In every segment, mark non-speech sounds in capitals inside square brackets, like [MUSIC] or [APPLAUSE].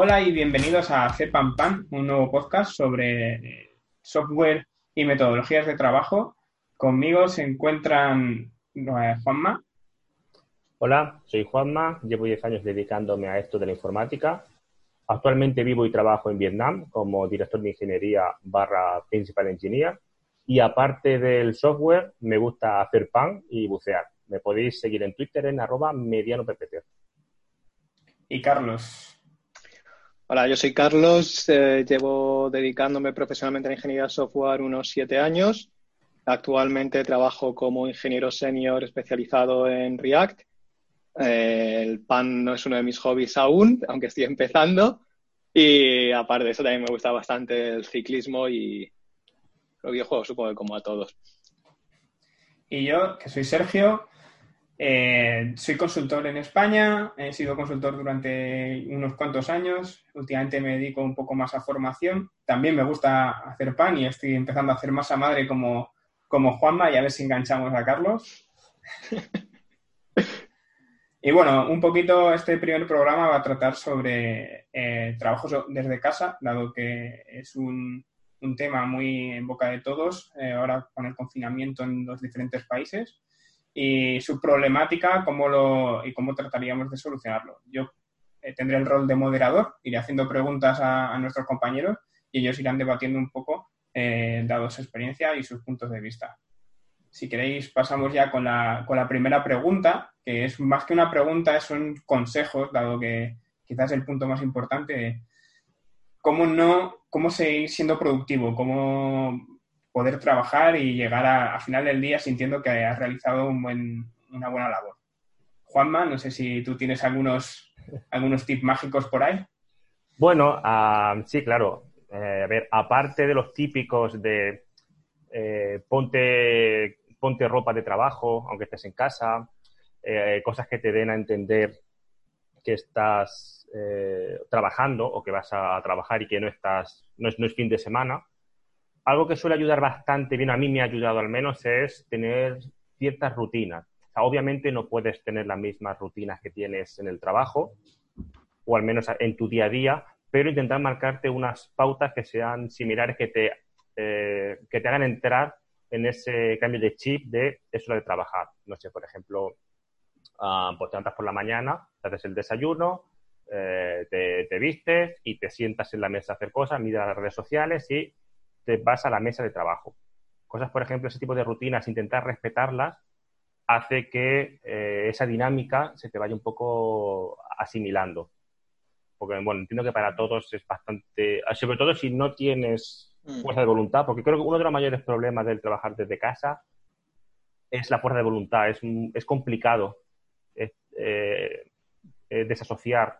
Hola y bienvenidos a Pam un nuevo podcast sobre eh, software y metodologías de trabajo. Conmigo se encuentran eh, Juanma. Hola, soy Juanma, llevo 10 años dedicándome a esto de la informática. Actualmente vivo y trabajo en Vietnam como director de ingeniería barra principal engineer y aparte del software me gusta hacer pan y bucear. Me podéis seguir en Twitter en arroba Y Carlos. Hola, yo soy Carlos, eh, llevo dedicándome profesionalmente a la ingeniería de software unos siete años. Actualmente trabajo como ingeniero senior especializado en React. Eh, el pan no es uno de mis hobbies aún, aunque estoy empezando. Y aparte de eso, también me gusta bastante el ciclismo y los videojuegos, supongo que como a todos. Y yo, que soy Sergio, eh, soy consultor en España, he sido consultor durante unos cuantos años, últimamente me dedico un poco más a formación, también me gusta hacer pan y estoy empezando a hacer masa madre como, como Juanma y a ver si enganchamos a Carlos. [LAUGHS] y bueno, un poquito este primer programa va a tratar sobre eh, trabajos desde casa, dado que es un, un, tema muy en boca de todos eh, ahora con el confinamiento en los diferentes países y su problemática cómo lo, y cómo trataríamos de solucionarlo. Yo eh, tendré el rol de moderador, iré haciendo preguntas a, nuestros compañeros y ellos irán debatiendo un poco, eh, dado su experiencia y sus puntos de vista. Si queréis, pasamos ya con la, con la primera pregunta, que es más que una pregunta, son consejos, dado que quizás el punto más importante cómo no, cómo seguir siendo productivo, cómo poder trabajar y llegar a, final del día sintiendo que has realizado un buen, una buena labor. Juanma, no sé si tú tienes algunos, algunos tips mágicos por ahí. Bueno, ah, sí, claro. Eh, a ver, aparte de los típicos de eh, ponte, ponte ropa de trabajo, aunque estés en casa, eh, cosas que te den a entender que estás trabajando o que vas a, trabajar y que no estás, no es, no es fin de semana algo que suele ayudar bastante bien, a mí me ha ayudado al menos, es tener ciertas rutinas. obviamente no puedes tener las mismas rutinas que tienes en el trabajo, o al menos en tu día a día, pero intentar marcarte unas pautas que sean similares, que te, eh, que te hagan entrar en ese cambio de chip de eso de trabajar. No sé, por ejemplo, uh, pues te por la mañana, te haces el desayuno, eh, te, te, vistes y te sientas en la mesa a hacer cosas, miras las redes sociales y te vas a la mesa de trabajo. Cosas, por ejemplo, ese tipo de rutinas, intentar respetarlas, hace que eh, esa dinámica se te vaya un poco asimilando. Porque, bueno, entiendo que para todos es bastante, sobre todo si no tienes mm. fuerza de voluntad, porque creo que uno de los mayores problemas del trabajar desde casa es la fuerza de voluntad. Es, es complicado eh, eh, desasociar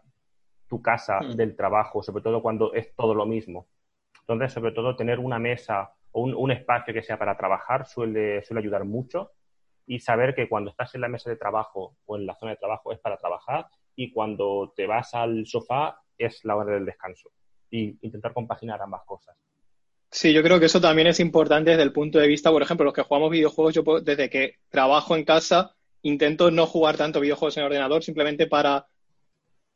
tu casa mm. del trabajo, sobre todo cuando es todo lo mismo. Entonces, sobre todo, tener una mesa o un, espacio que sea para trabajar suele, suele ayudar mucho y saber que cuando estás en la mesa de trabajo o en la zona de trabajo es para trabajar y cuando te vas al sofá es la hora del descanso y intentar compaginar ambas cosas. Sí, yo creo que eso también es importante desde el punto de vista, por ejemplo, los que jugamos videojuegos, yo desde que trabajo en casa intento no jugar tanto videojuegos en ordenador simplemente para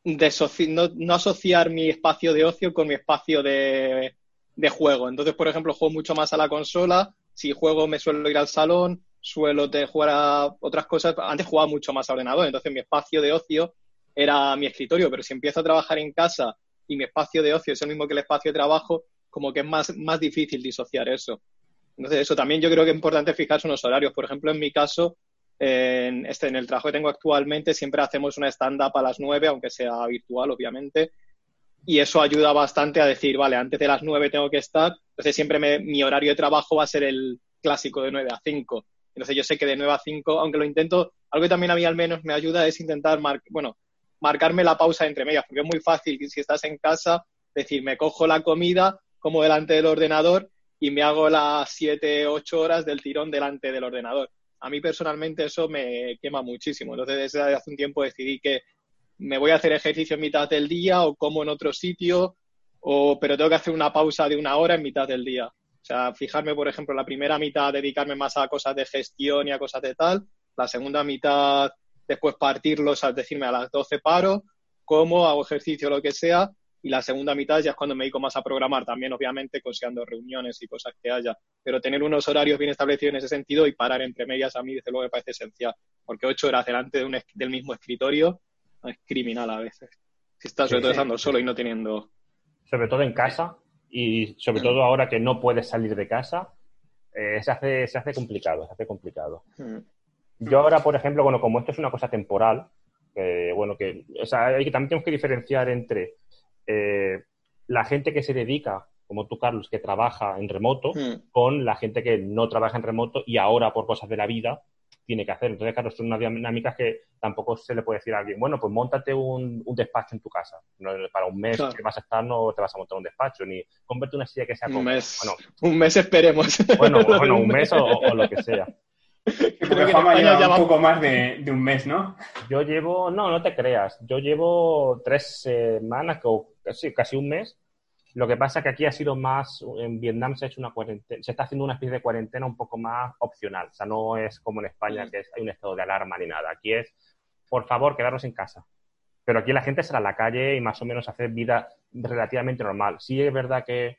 no asociar mi espacio de ocio con mi espacio de, de juego. Entonces, por ejemplo, juego mucho más a la consola. Si juego, me suelo ir al salón, suelo jugar a otras cosas. Antes jugaba mucho más a ordenador, entonces mi espacio de ocio era mi escritorio, pero si empiezo a trabajar en casa y mi espacio de ocio es el mismo que el espacio de trabajo, como que es más, más difícil disociar eso. Entonces, eso también yo creo que es importante fijarse unos horarios. Por ejemplo, en mi caso, en, este, en el trabajo que tengo actualmente, siempre hacemos una stand-up a las nueve, aunque sea virtual, obviamente, y eso ayuda bastante a decir, vale, antes de las 9 tengo que estar, entonces siempre mi horario de trabajo va a ser el clásico de 9 a 5. Entonces yo sé que de 9 a 5, aunque lo intento, algo que también a mí al menos me ayuda es intentar, bueno, marcarme la pausa entre medias, porque es muy fácil si estás en casa, decir, me cojo la comida como delante del ordenador y me hago las 7, 8 horas del tirón delante del ordenador. A mí personalmente eso me quema muchísimo. Entonces desde hace un tiempo decidí que me voy a hacer ejercicio en mitad del día o como en otro sitio, o, pero tengo que hacer una pausa de una hora en mitad del día. O sea, fijarme, por ejemplo, la primera mitad dedicarme más a cosas de gestión y a cosas de tal, la segunda mitad después partirlos, a decirme a las 12 paro, como, hago ejercicio, lo que sea, y la segunda mitad ya es cuando me dedico más a programar, también obviamente considerando reuniones y cosas que haya, pero tener unos horarios bien establecidos en ese sentido y parar entre medias a mí desde luego me parece esencial, porque ocho horas delante de un, del mismo escritorio es criminal a veces, si estás sobre todo estando solo y no teniendo... Sobre todo en casa y sobre mm. todo ahora que no puedes salir de casa, eh, se, hace, se hace complicado, se hace complicado. Mm. Yo ahora, por ejemplo, bueno, como esto es una cosa temporal, bueno, que, o sea, hay, también tenemos que diferenciar entre eh, la gente que se dedica, como tú, Carlos, que trabaja en remoto, hmm. con la gente que no trabaja en remoto y ahora, por cosas de la vida, tiene que hacer. Entonces, claro, son unas dinámicas que tampoco se le puede decir a alguien, bueno, pues montate un, despacho en tu casa. para un mes que vas a estar no te vas a montar un despacho, ni convierte una silla que sea... Un mes, un mes esperemos. Bueno, [LAUGHS] bueno un mes o, lo que sea. Creo que lleva un poco más de, un mes, ¿no? Yo llevo, no, no te creas, yo llevo tres semanas, o casi, casi un mes. Lo que pasa es que aquí ha sido más, en Vietnam se ha hecho una cuarentena, se está haciendo una especie de cuarentena un poco más opcional. O sea, no es como en España que hay un estado de alarma ni nada. Aquí es, por favor, quedarnos en casa. Pero aquí la gente sale a la calle y más o menos hace vida relativamente normal. Sí es verdad que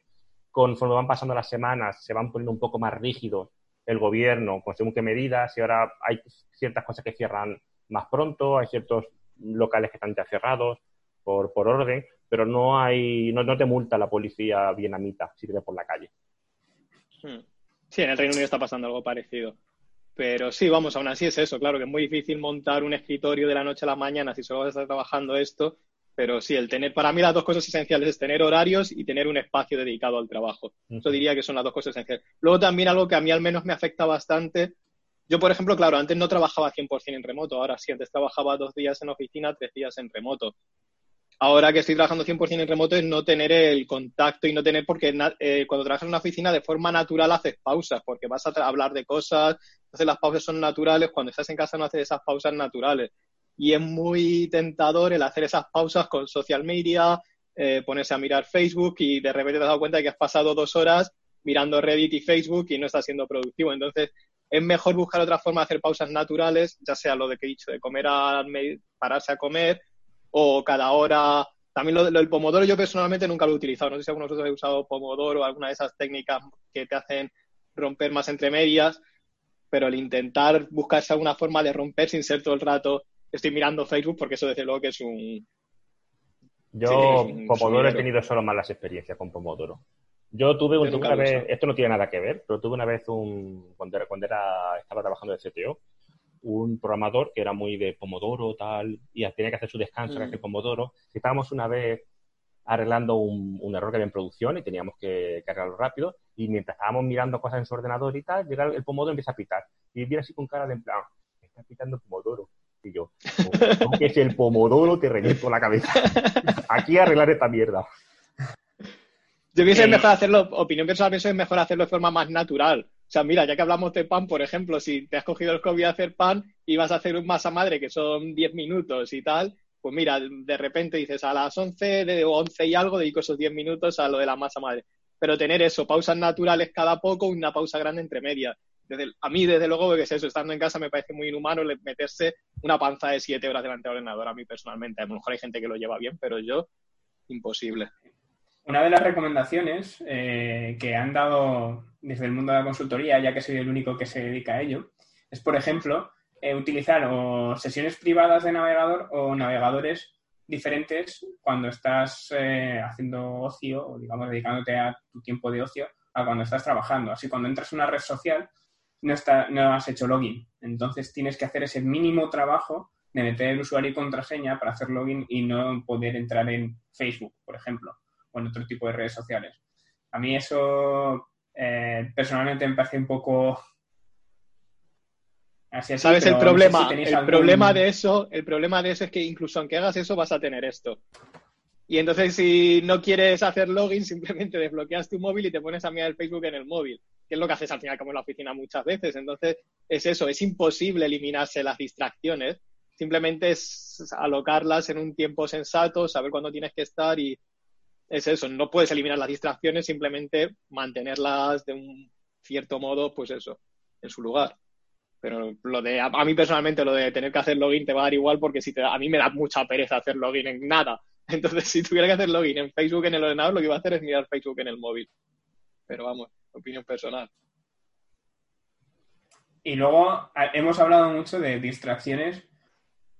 conforme van pasando las semanas se van poniendo un poco más rígidos el gobierno con según qué medidas y ahora hay ciertas cosas que cierran más pronto, hay ciertos locales que están ya cerrados por, por orden, pero no hay no, no te multa la policía vietnamita si te ves por la calle. Hmm. Sí, en el Reino Unido está pasando algo parecido. Pero sí, vamos, aún así es eso, claro que es muy difícil montar un escritorio de la noche a la mañana si solo vas a estar trabajando esto pero sí, el tener, para mí las dos cosas esenciales es tener horarios y tener un espacio dedicado al trabajo. Eso diría que son las dos cosas esenciales. Luego también algo que a mí al menos me afecta bastante. Yo, por ejemplo, claro, antes no trabajaba 100% en remoto, ahora sí, antes trabajaba dos días en oficina, tres días en remoto. Ahora que estoy trabajando 100% en remoto es no tener el contacto y no tener, porque eh, cuando trabajas en una oficina de forma natural haces pausas, porque vas a hablar de cosas, entonces las pausas son naturales, cuando estás en casa no haces esas pausas naturales y es muy tentador el hacer esas pausas con social media, eh, ponerse a mirar Facebook y de repente te has dado cuenta de que has pasado dos horas mirando Reddit y Facebook y no estás siendo productivo. Entonces, es mejor buscar otra forma de hacer pausas naturales, ya sea lo de que he dicho, de comer a pararse a comer o cada hora. También lo, del pomodoro yo personalmente nunca lo he utilizado. No sé si alguno de vosotros ha usado pomodoro o alguna de esas técnicas que te hacen romper más entre medias, pero el intentar buscarse alguna forma de romper sin ser todo el rato estoy mirando Facebook porque eso desde luego que es un... Yo, Pomodoro, he tenido solo malas experiencias con Pomodoro. Yo tuve, una vez, esto no tiene nada que ver, pero tuve una vez un, cuando era, cuando era estaba trabajando de CTO, un programador que era muy de Pomodoro tal, y tenía que hacer su descanso en mm. Pomodoro. estábamos una vez arreglando un, error que había en producción y teníamos que, cargarlo rápido, y mientras estábamos mirando cosas en su ordenador y tal, llega el Pomodoro y empieza a pitar. Y viene así con cara de en plan, está pitando Pomodoro. Y yo, que es el pomodoro, te reviento la cabeza. Aquí arreglar esta mierda. Yo pienso que es mejor hacerlo, opinión personal, pienso que es mejor hacerlo de forma más natural. O sea, mira, ya que hablamos de pan, por ejemplo, si te has cogido el COVID a hacer pan y vas a hacer un masa madre que son 10 minutos y tal, pues mira, de repente dices a las 11 de 11 y algo dedico esos 10 minutos a lo de la masa madre. Pero tener eso, pausas naturales cada poco, una pausa grande entre medias a mí, desde luego, que es eso, estando en casa me parece muy inhumano meterse una panza de siete horas delante del ordenador a mí personalmente. A lo mejor hay gente que lo lleva bien, pero yo, imposible. Una de las recomendaciones eh, que han dado desde el mundo de la consultoría, ya que soy el único que se dedica a ello, es, por ejemplo, eh, utilizar o sesiones privadas de navegador o navegadores diferentes cuando estás eh, haciendo ocio o, digamos, dedicándote a tu tiempo de ocio a cuando estás trabajando. Así, cuando entras en una red social, no, está, no has hecho login. Entonces tienes que hacer ese mínimo trabajo de meter el usuario y contraseña para hacer login y no poder entrar en Facebook, por ejemplo, o en otro tipo de redes sociales. A mí eso eh, personalmente me parece un poco... Así, ¿Sabes el problema? el problema de eso, el problema de eso es que incluso aunque hagas eso vas a tener esto. Y entonces si no quieres hacer login, [LAUGHS] simplemente desbloqueas tu móvil y te pones a mirar el Facebook en el móvil que es lo que haces al final como en la oficina muchas veces. Entonces, es eso, es imposible eliminarse las distracciones, simplemente es alocarlas en un tiempo sensato, saber cuándo tienes que estar y es eso, no puedes eliminar las distracciones, simplemente mantenerlas de un cierto modo, pues eso, en su lugar. Pero lo de, a, mí personalmente, lo de tener que hacer login te va a dar igual porque si te, a mí me da mucha pereza hacer login en nada. [LAUGHS] Entonces, si tuviera que hacer login en Facebook en el ordenador, lo que iba a hacer es mirar Facebook en el móvil. Pero vamos, opinión personal. Y luego hemos hablado mucho de distracciones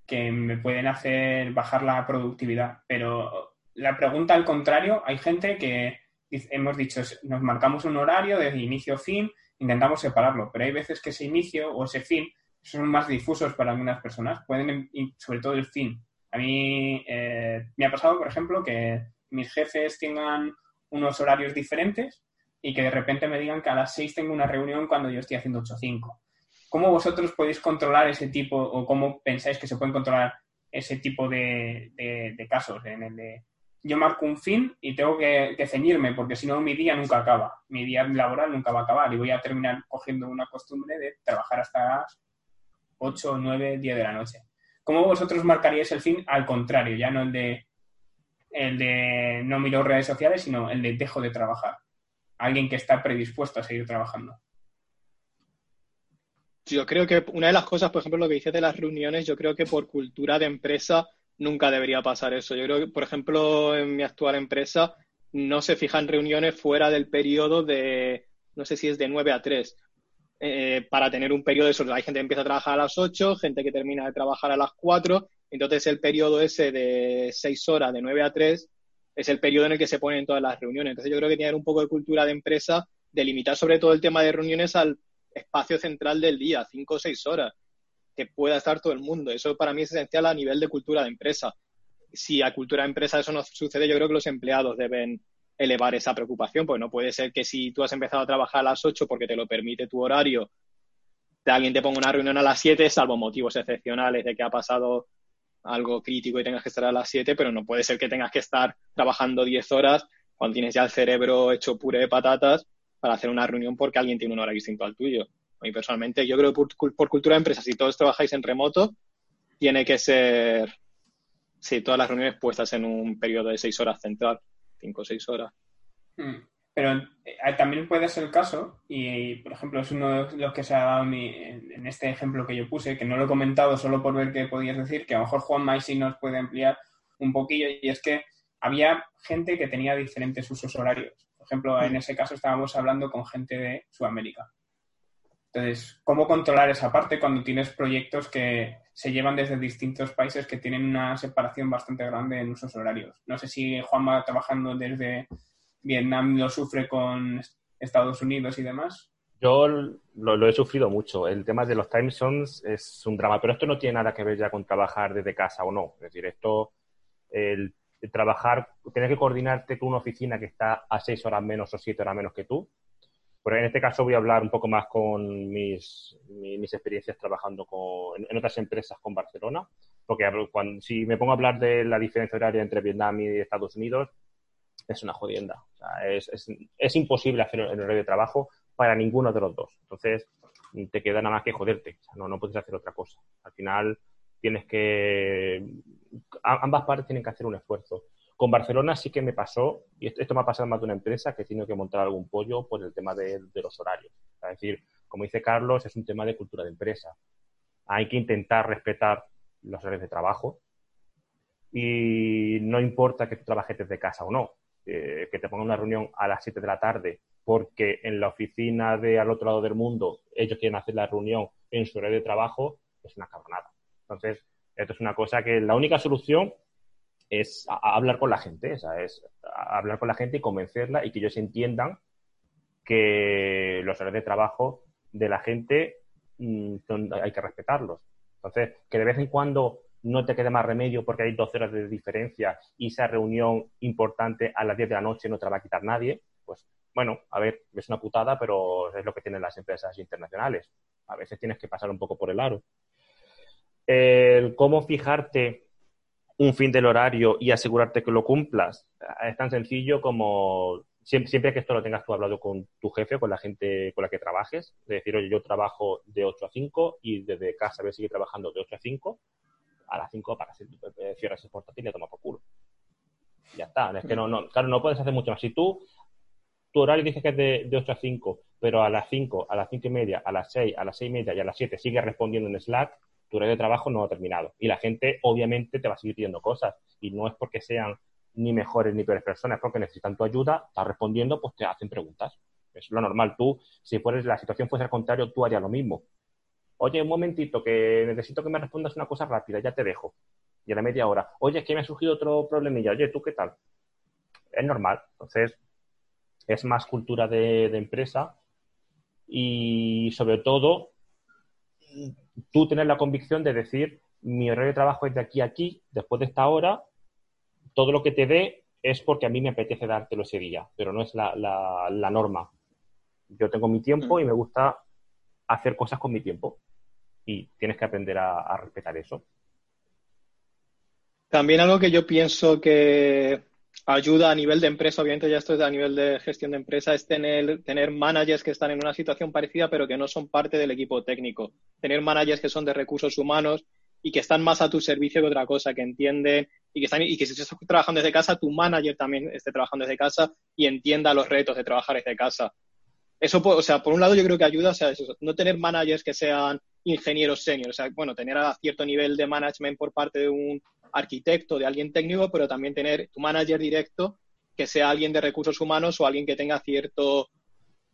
que me pueden hacer bajar la productividad, pero la pregunta al contrario, hay gente que hemos dicho, nos marcamos un horario de inicio a fin, intentamos separarlo, pero hay veces que ese inicio o ese fin son más difusos para algunas personas, pueden, sobre todo el fin. A mí eh, me ha pasado, por ejemplo, que mis jefes tengan unos horarios diferentes y que de repente me digan que a las 6 tengo una reunión cuando yo estoy haciendo 8.5. ¿Cómo vosotros podéis controlar ese tipo o cómo pensáis que se pueden controlar ese tipo de, de casos en el de yo marco un fin y tengo que, ceñirme, porque si no mi día nunca acaba. Mi día laboral nunca va a acabar y voy a terminar cogiendo una costumbre de trabajar hasta las 8, 9, 10 de la noche. ¿Cómo vosotros marcaríais el fin al contrario? Ya no el de, el de no miro redes sociales, sino el de dejo de trabajar. Alguien que está predispuesto a seguir trabajando. Yo creo que una de las cosas, por ejemplo, lo que dices de las reuniones, yo creo que por cultura de empresa nunca debería pasar eso. Yo creo que, por ejemplo, en mi actual empresa no se fijan reuniones fuera del periodo de, no sé si es de 9 a 3, eh, para tener un periodo de eso. Hay gente que empieza a trabajar a las 8, gente que termina de trabajar a las 4, entonces el periodo ese de 6 horas, de 9 a 3, es el periodo en el que se ponen todas las reuniones. Entonces yo creo que tiene un poco de cultura de empresa, de limitar sobre todo el tema de reuniones al espacio central del día, 5 o 6 horas que pueda estar todo el mundo. Eso para mí es esencial a nivel de cultura de empresa. Si a cultura de empresa eso no sucede, yo creo que los empleados deben elevar esa preocupación, porque no puede ser que si tú has empezado a trabajar a las 8 porque te lo permite tu horario, alguien te ponga una reunión a las 7, salvo motivos excepcionales de que ha pasado algo crítico y tengas que estar a las 7, pero no puede ser que tengas que estar trabajando 10 horas cuando tienes ya el cerebro hecho puré de patatas para hacer una reunión porque alguien tiene un horario distinto al tuyo y personalmente, yo creo que por, cultura de empresa, si todos trabajáis en remoto, tiene que ser, sí, todas las reuniones puestas en un periodo de seis horas central, cinco o seis horas. Hmm. Pero eh, también puede ser el caso, y por ejemplo es uno de los que se ha dado en este ejemplo que yo puse, que no lo he comentado solo por ver qué podías decir, que a lo mejor Juan May sí nos puede ampliar un poquillo, y es que había gente que tenía diferentes usos horarios. Por ejemplo, en hmm. ese caso estábamos hablando con gente de Sudamérica. Entonces, ¿cómo controlar esa parte cuando tienes proyectos que se llevan desde distintos países que tienen una separación bastante grande en usos horarios? No sé si Juanma trabajando desde Vietnam lo sufre con Estados Unidos y demás. Yo lo, he sufrido mucho. El tema de los time zones es un drama, pero esto no tiene nada que ver ya con trabajar desde casa o no. Es decir, esto, el, trabajar, tener que coordinarte con una oficina que está a seis horas menos o siete horas menos que tú, pero en este caso voy a hablar un poco más con mis, mis, experiencias trabajando con, en, otras empresas con Barcelona, porque si me pongo a hablar de la diferencia horaria entre Vietnam y Estados Unidos, es una jodienda. Es, es, es, imposible hacer el horario de trabajo para ninguno de los dos. Entonces, te queda nada más que joderte. No, no puedes hacer otra cosa. Al final, tienes que... ambas partes tienen que hacer un esfuerzo. Con Barcelona sí que me pasó, y esto, me ha pasado más de una empresa, que he tenido que montar algún pollo por el tema de, los horarios. Es decir, como dice Carlos, es un tema de cultura de empresa. Hay que intentar respetar los horarios de trabajo y no importa que tú trabajes desde casa o no, eh, que te pongan una reunión a las 7 de la tarde porque en la oficina de al otro lado del mundo ellos quieren hacer la reunión en su horario de trabajo, es una cabronada. Entonces, esto es una cosa que la única solución es hablar con la gente, es hablar con la gente y convencerla y que ellos entiendan que los horarios de trabajo de la gente mm, hay que respetarlos. Entonces, que de vez en cuando no te quede más remedio porque hay 12 horas de diferencia y esa reunión importante a las 10 de la noche no te la va a quitar nadie, pues bueno, a ver, es una putada, pero es lo que tienen las empresas internacionales. A veces tienes que pasar un poco por el aro. El cómo fijarte un fin del horario y asegurarte que lo cumplas. Es tan sencillo como siempre, que esto lo tengas tú hablado con tu jefe, con la gente con la que trabajes, de decir, oye, yo trabajo de 8 a 5 y desde casa voy a seguir trabajando de 8 a 5, a las 5 para hacer, eh, cierres el portátil y toma por culo. Ya está. Es que no, no, claro, no puedes hacer mucho más. Si tú, tu horario dice que es de, de 8 a 5, pero a las 5, a las 5 y media, a las 6, a las 6 y media y a las 7 sigues respondiendo en Slack, tu de trabajo no ha terminado. Y la gente obviamente te va a seguir pidiendo cosas y no es porque sean ni mejores ni peores personas, porque necesitan tu ayuda, estás respondiendo, pues te hacen preguntas. Es lo normal. Tú, si fueres, la situación fuese al contrario, tú harías lo mismo. Oye, un momentito, que necesito que me respondas una cosa rápida, ya te dejo. Y a la media hora, oye, es que me ha surgido otro problemilla, oye, ¿tú qué tal? Es normal. Entonces, es más cultura de, empresa y sobre todo tú tener la convicción de decir mi horario de trabajo es de aquí a aquí, después de esta hora, todo lo que te dé es porque a mí me apetece dártelo ese día, pero no es la, la, norma. Yo tengo mi tiempo y me gusta hacer cosas con mi tiempo y tienes que aprender a respetar eso. También algo que yo pienso que ayuda a nivel de empresa, obviamente ya esto es a nivel de gestión de empresa, es tener, tener managers que están en una situación parecida pero que no son parte del equipo técnico. Tener managers que son de recursos humanos y que están más a tu servicio que otra cosa, que entienden y que, están, y que si estás trabajando desde casa, tu manager también esté trabajando desde casa y entienda los retos de trabajar desde casa. Eso, o sea, por un lado yo creo que ayuda, o sea, no tener managers que sean ingenieros senior, o sea, bueno, tener a cierto nivel de management por parte de un arquitecto, de alguien técnico, pero también tener tu manager directo que sea alguien de recursos humanos o alguien que tenga cierto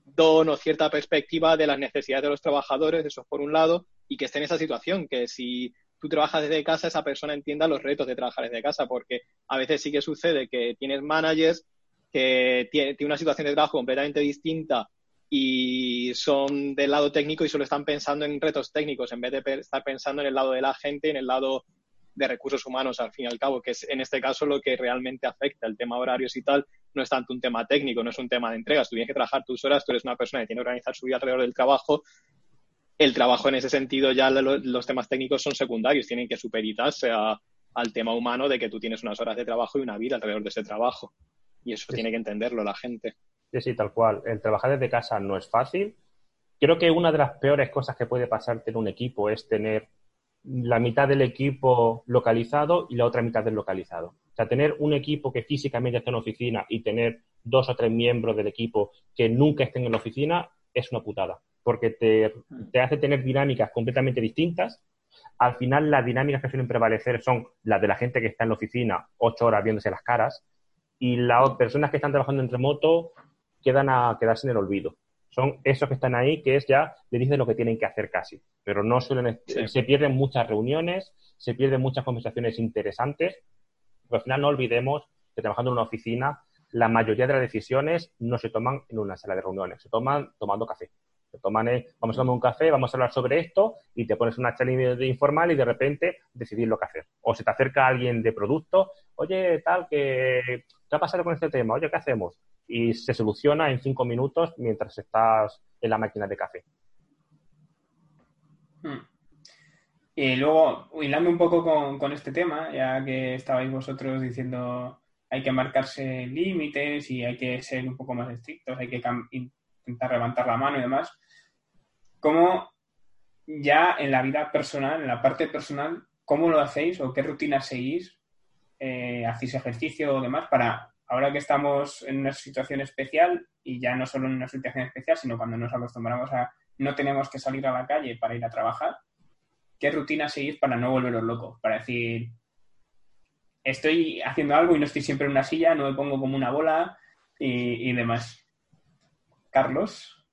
don o cierta perspectiva de las necesidades de los trabajadores, eso por un lado, y que esté en esa situación, que si tú trabajas desde casa, esa persona entienda los retos de trabajar desde casa, porque a veces sí que sucede que tienes managers que tienen una situación de trabajo completamente distinta y son del lado técnico y solo están pensando en retos técnicos en vez de estar pensando en el lado de la gente, en el lado de recursos humanos, al fin y al cabo, que es en este caso lo que realmente afecta. El tema horarios y tal no es tanto un tema técnico, no es un tema de entregas. Tú tienes que trabajar tus horas, tú eres una persona que tiene que organizar su vida alrededor del trabajo. El trabajo en ese sentido, ya los temas técnicos son secundarios, tienen que supeditarse al tema humano de que tú tienes unas horas de trabajo y una vida alrededor de ese trabajo. Y eso tiene que entenderlo la gente. Sí, sí, tal cual. El trabajar desde casa no es fácil. Creo que una de las peores cosas que puede pasarte en un equipo es tener la mitad del equipo localizado y la otra mitad deslocalizado. O sea, tener un equipo que físicamente esté en la oficina y tener dos o tres miembros del equipo que nunca estén en la oficina es una putada, porque te, te hace tener dinámicas completamente distintas. Al final, las dinámicas que suelen prevalecer son las de la gente que está en la oficina ocho horas viéndose las caras y las personas que están trabajando en remoto quedan a quedarse en el olvido son esos que están ahí, que es ya, le dicen lo que tienen que hacer casi. Pero no suelen, se pierden muchas reuniones, se pierden muchas conversaciones interesantes. Pero al final no olvidemos que trabajando en una oficina, la mayoría de las decisiones no se toman en una sala de reuniones, se toman tomando café. Se toman, vamos a tomar un café, vamos a hablar sobre esto y te pones una charla informal y de repente decidir lo que hacer. O se te acerca alguien de producto, oye, tal, que, ¿qué ha pasado con este tema? Oye, ¿qué hacemos? Y se soluciona en cinco minutos mientras estás en la máquina de café. Hmm. Y luego, hilando un poco con, este tema, ya que estabais vosotros diciendo hay que marcarse límites y hay que ser un poco más estrictos, hay que intentar levantar la mano y demás, ¿cómo ya en la vida personal, en la parte personal, cómo lo hacéis o qué rutina seguís? Eh, ¿Hacéis ejercicio o demás para ahora que estamos en una situación especial, y ya no solo en una situación especial, sino cuando nos acostumbramos a no tenemos que salir a la calle para ir a trabajar, ¿qué rutina seguís para no volveros locos? Para decir, estoy haciendo algo y no estoy siempre en una silla, no me pongo como una bola y, demás. Carlos.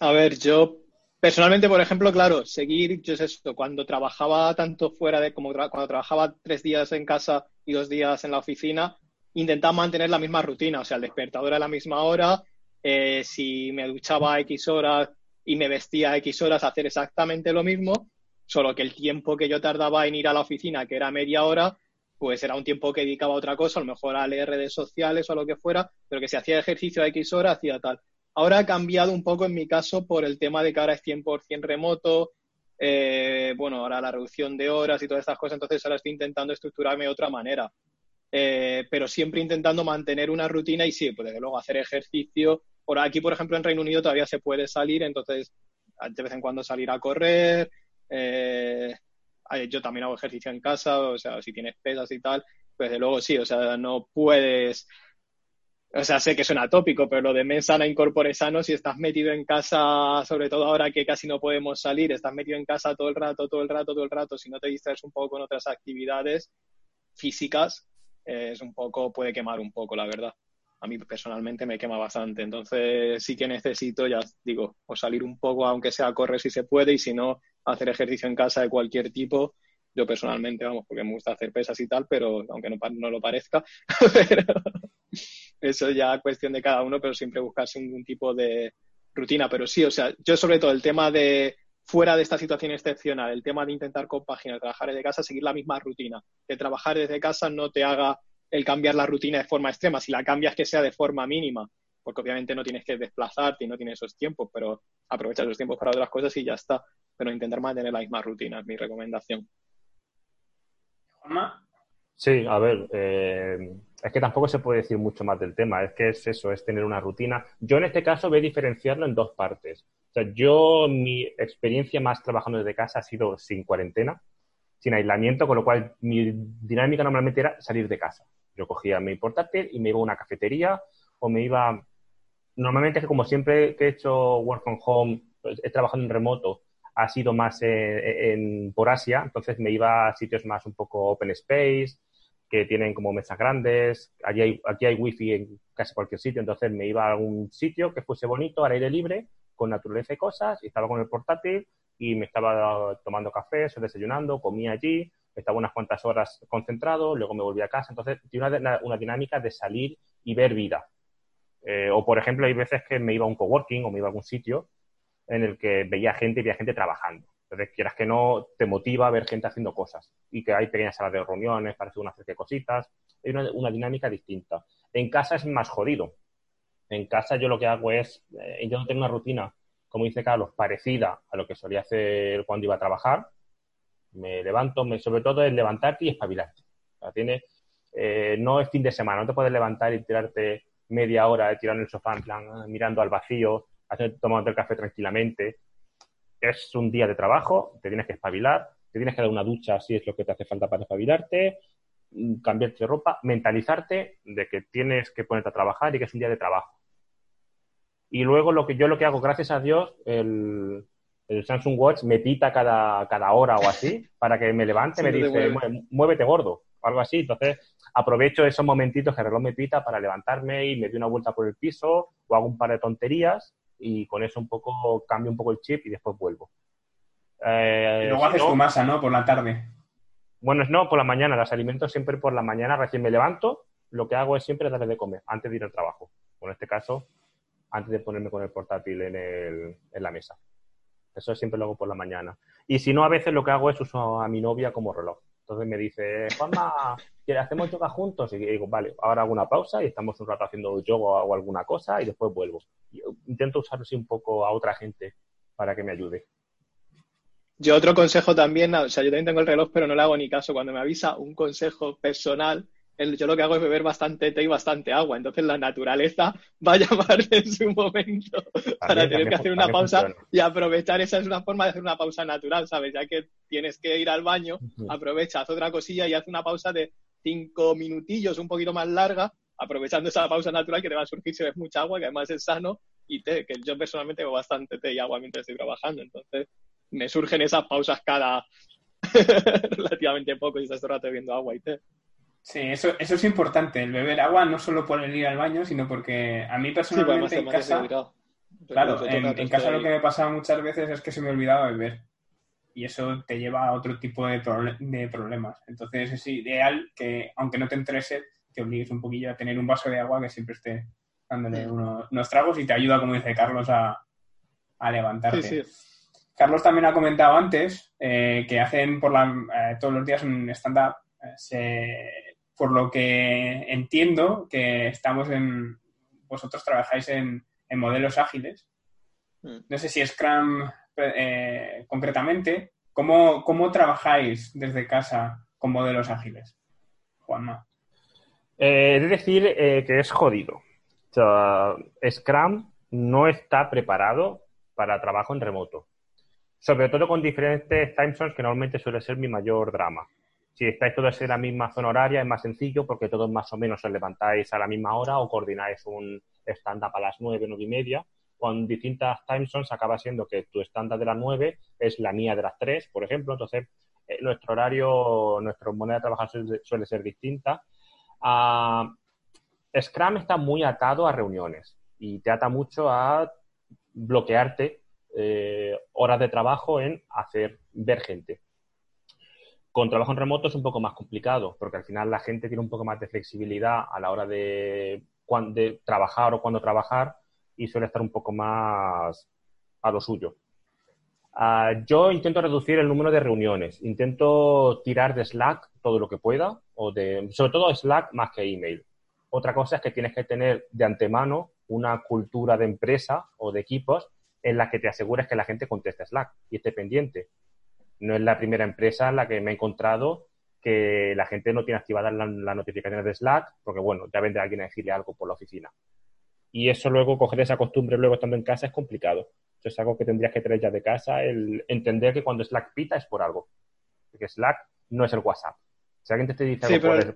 A ver, yo personalmente, por ejemplo, claro, seguir, yo es esto, cuando trabajaba tanto fuera de, como cuando trabajaba tres días en casa y dos días en la oficina, intentaba mantener la misma rutina, o sea, el despertador a la misma hora, eh, si me duchaba X horas y me vestía X horas, hacer exactamente lo mismo, solo que el tiempo que yo tardaba en ir a la oficina, que era media hora, pues era un tiempo que dedicaba a otra cosa, a lo mejor a leer redes sociales o lo que fuera, pero que si hacía ejercicio a X horas, hacía tal. Ahora ha cambiado un poco en mi caso por el tema de que ahora es 100% remoto, eh, bueno, ahora la reducción de horas y todas estas cosas, entonces ahora estoy intentando estructurarme de otra manera. Eh, pero siempre intentando mantener una rutina y sí, pues desde luego hacer ejercicio. Por aquí, por ejemplo, en Reino Unido todavía se puede salir, entonces de vez en cuando salir a correr. Eh, yo también hago ejercicio en casa, o sea, si tienes pesas y tal, pues desde luego sí, o sea, no puedes o sea, sé que suena tópico, pero lo de men sana incorpore sano, si estás metido en casa, sobre todo ahora que casi no podemos salir, estás metido en casa todo el rato, todo el rato, todo el rato, si no te distraes un poco con otras actividades físicas, es un poco, puede quemar un poco, la verdad. A mí personalmente me quema bastante. Entonces sí que necesito, ya digo, o salir un poco, aunque sea correr si se puede, y si no, hacer ejercicio en casa de cualquier tipo. Yo personalmente, vamos, porque me gusta hacer pesas y tal, pero aunque no, no lo parezca, [LAUGHS] eso ya cuestión de cada uno, pero siempre buscarse un tipo de rutina. Pero sí, o sea, yo sobre todo el tema de fuera de esta situación excepcional, el tema de intentar compaginar trabajar desde casa, seguir la misma rutina. Que trabajar desde casa no te haga el cambiar la rutina de forma extrema. Si la cambias, que sea de forma mínima, porque obviamente no tienes que desplazarte y no tienes esos tiempos, pero aprovecha esos tiempos para otras cosas y ya está. Pero intentar mantener la misma rutina es mi recomendación. Sí, a ver, eh, es que tampoco se puede decir mucho más del tema, es que es eso, es tener una rutina. Yo en este caso voy a diferenciarlo en dos partes. O sea, yo mi experiencia más trabajando desde casa ha sido sin cuarentena, sin aislamiento, con lo cual mi dinámica normalmente era salir de casa. Yo cogía mi portátil y me iba a una cafetería o me iba... Normalmente es que como siempre que he hecho work from home, pues, he trabajado en remoto, ha sido más en, por Asia, entonces me iba a sitios más un poco open space, que tienen como mesas grandes, allí hay, aquí hay wifi en casi cualquier sitio, entonces me iba a algún sitio que fuese bonito, al aire libre, con naturaleza y cosas, y estaba con el portátil y me estaba tomando café, desayunando, comía allí, estaba unas cuantas horas concentrado, luego me volví a casa, entonces tiene una, una dinámica de salir y ver vida. Eh, o, por ejemplo, hay veces que me iba a un coworking o me iba a algún sitio en el que veía gente y veía gente trabajando. Entonces, quieras que no, te motiva a ver gente haciendo cosas y que hay pequeñas salas de reuniones para hacer una serie de cositas. Hay una, dinámica distinta. En casa es más jodido. En casa yo lo que hago es, eh, intento tener una rutina, como dice Carlos, parecida a lo que solía hacer cuando iba a trabajar. Me levanto, me, sobre todo es levantarte y espabilarte. eh, no es fin de semana, no te puedes levantar y tirarte media hora tirando en el sofá en plan ah, mirando al vacío tomando el café tranquilamente. Es un día de trabajo, te tienes que espabilar, te tienes que dar una ducha si es lo que te hace falta para espabilarte, mm, cambiarte de ropa, mentalizarte de que tienes que ponerte a trabajar y que es un día de trabajo. Y luego lo que yo lo que hago, gracias a Dios, el, Samsung Watch me pita cada, cada hora o así [LAUGHS] para que me levante, me dice, muévete gordo, o algo así. Entonces, aprovecho esos momentitos que el reloj me pita para levantarme y me doy una vuelta por el piso o hago un par de tonterías y con eso un poco cambio un poco el chip y después vuelvo. Eh, y luego haces tu masa, ¿no? Por la tarde. Bueno, no, por la mañana. Los alimentos siempre por la mañana, recién me levanto, lo que hago es siempre darle de comer antes de ir al trabajo. en este caso, antes de ponerme con el portátil en, el, en la mesa. Eso siempre lo hago por la mañana. Y si no, a veces lo que hago es uso a mi novia como reloj. Entonces me dice, Juanma, ¿hacemos yoga juntos? Y digo, vale, ahora hago una pausa y estamos un rato haciendo yoga o alguna cosa y después vuelvo. intento usarlo así un poco a otra gente para que me ayude. Yo otro consejo también, o sea, yo también tengo el reloj, pero no le hago ni caso. Cuando me avisa un consejo personal, yo lo que hago es beber bastante té y bastante agua. Entonces la naturaleza [LAUGHS] va a llamar [LAUGHS] en su momento para tener que hacer una pausa y aprovechar. Esa es una forma de hacer una pausa natural, ¿sabes? Ya que tienes que ir al baño, aprovecha, haz otra cosilla y haz una pausa de cinco minutillos, un poquito más larga, aprovechando esa pausa natural que te va a surgir si ves mucha agua, que además es sano, y té, que yo personalmente bebo bastante té y agua mientras estoy trabajando. Entonces me surgen esas pausas cada [LAUGHS] relativamente poco y estás todo el rato bebiendo agua y té. Sí, eso, eso es importante, el beber agua no solo por el ir al baño, sino porque a mí personalmente en casa... Claro, en, casa lo que me pasaba muchas veces es que se me olvidaba beber y eso te lleva a otro tipo de, de problemas. Entonces es ideal que, aunque no te interese, te obligues un poquillo a tener un vaso de agua que siempre esté dándole unos, tragos y te ayuda, como dice Carlos, a, a levantarte. Carlos también ha comentado antes eh, que hacen por la, eh, todos los días un stand-up. Eh, por lo que entiendo que estamos en, vosotros trabajáis en, modelos ágiles. Mm. No sé si Scrum eh, concretamente, ¿cómo, ¿cómo, trabajáis desde casa con modelos ágiles? Juanma. Eh, es decir, eh, que es jodido. Scrum no está preparado para trabajo en remoto. Sobre todo con diferentes time zones que normalmente suele ser mi mayor drama. Si estáis todos en la misma zona horaria es más sencillo porque todos más o menos os levantáis a la misma hora o coordináis un stand-up a las nueve, nueve y media. Con distintas time zones acaba siendo que tu stand-up de las nueve es la mía de las tres, por ejemplo. Entonces, eh, nuestro horario, nuestra moneda de trabajar suele, ser distinta. Ah, Scrum está muy atado a reuniones y te ata mucho a bloquearte eh, horas de trabajo en hacer ver gente. Con trabajo en remoto es un poco más complicado, porque al final la gente tiene un poco más de flexibilidad a la hora de, de trabajar o cuando trabajar y suele estar un poco más a lo suyo. Ah, yo intento reducir el número de reuniones, intento tirar de Slack todo lo que pueda, o de, sobre todo Slack más que email. Otra cosa es que tienes que tener de antemano una cultura de empresa o de equipos en la que te asegures que la gente conteste Slack y esté pendiente. No es la primera empresa en la que me he encontrado que la gente no tiene activadas las, notificaciones de Slack porque, bueno, ya vendrá alguien a decirle algo por la oficina. Y eso luego, coger esa costumbre luego estando en casa es complicado. Eso es algo que tendrías que traer ya de casa, el entender que cuando Slack pita es por algo. Porque Slack no es el WhatsApp. Si alguien te dice algo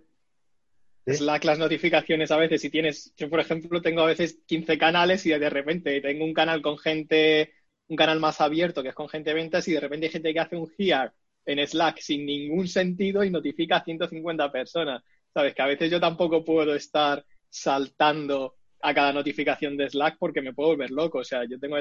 Slack, las notificaciones a veces, si tienes, yo por ejemplo tengo a veces 15 canales y de repente tengo un canal con gente, un canal más abierto que es con gente de ventas y de repente hay gente que hace un here en Slack sin ningún sentido y notifica a 150 personas. Sabes que a veces yo tampoco puedo estar saltando a cada notificación de Slack porque me puedo volver loco. O sea, yo tengo,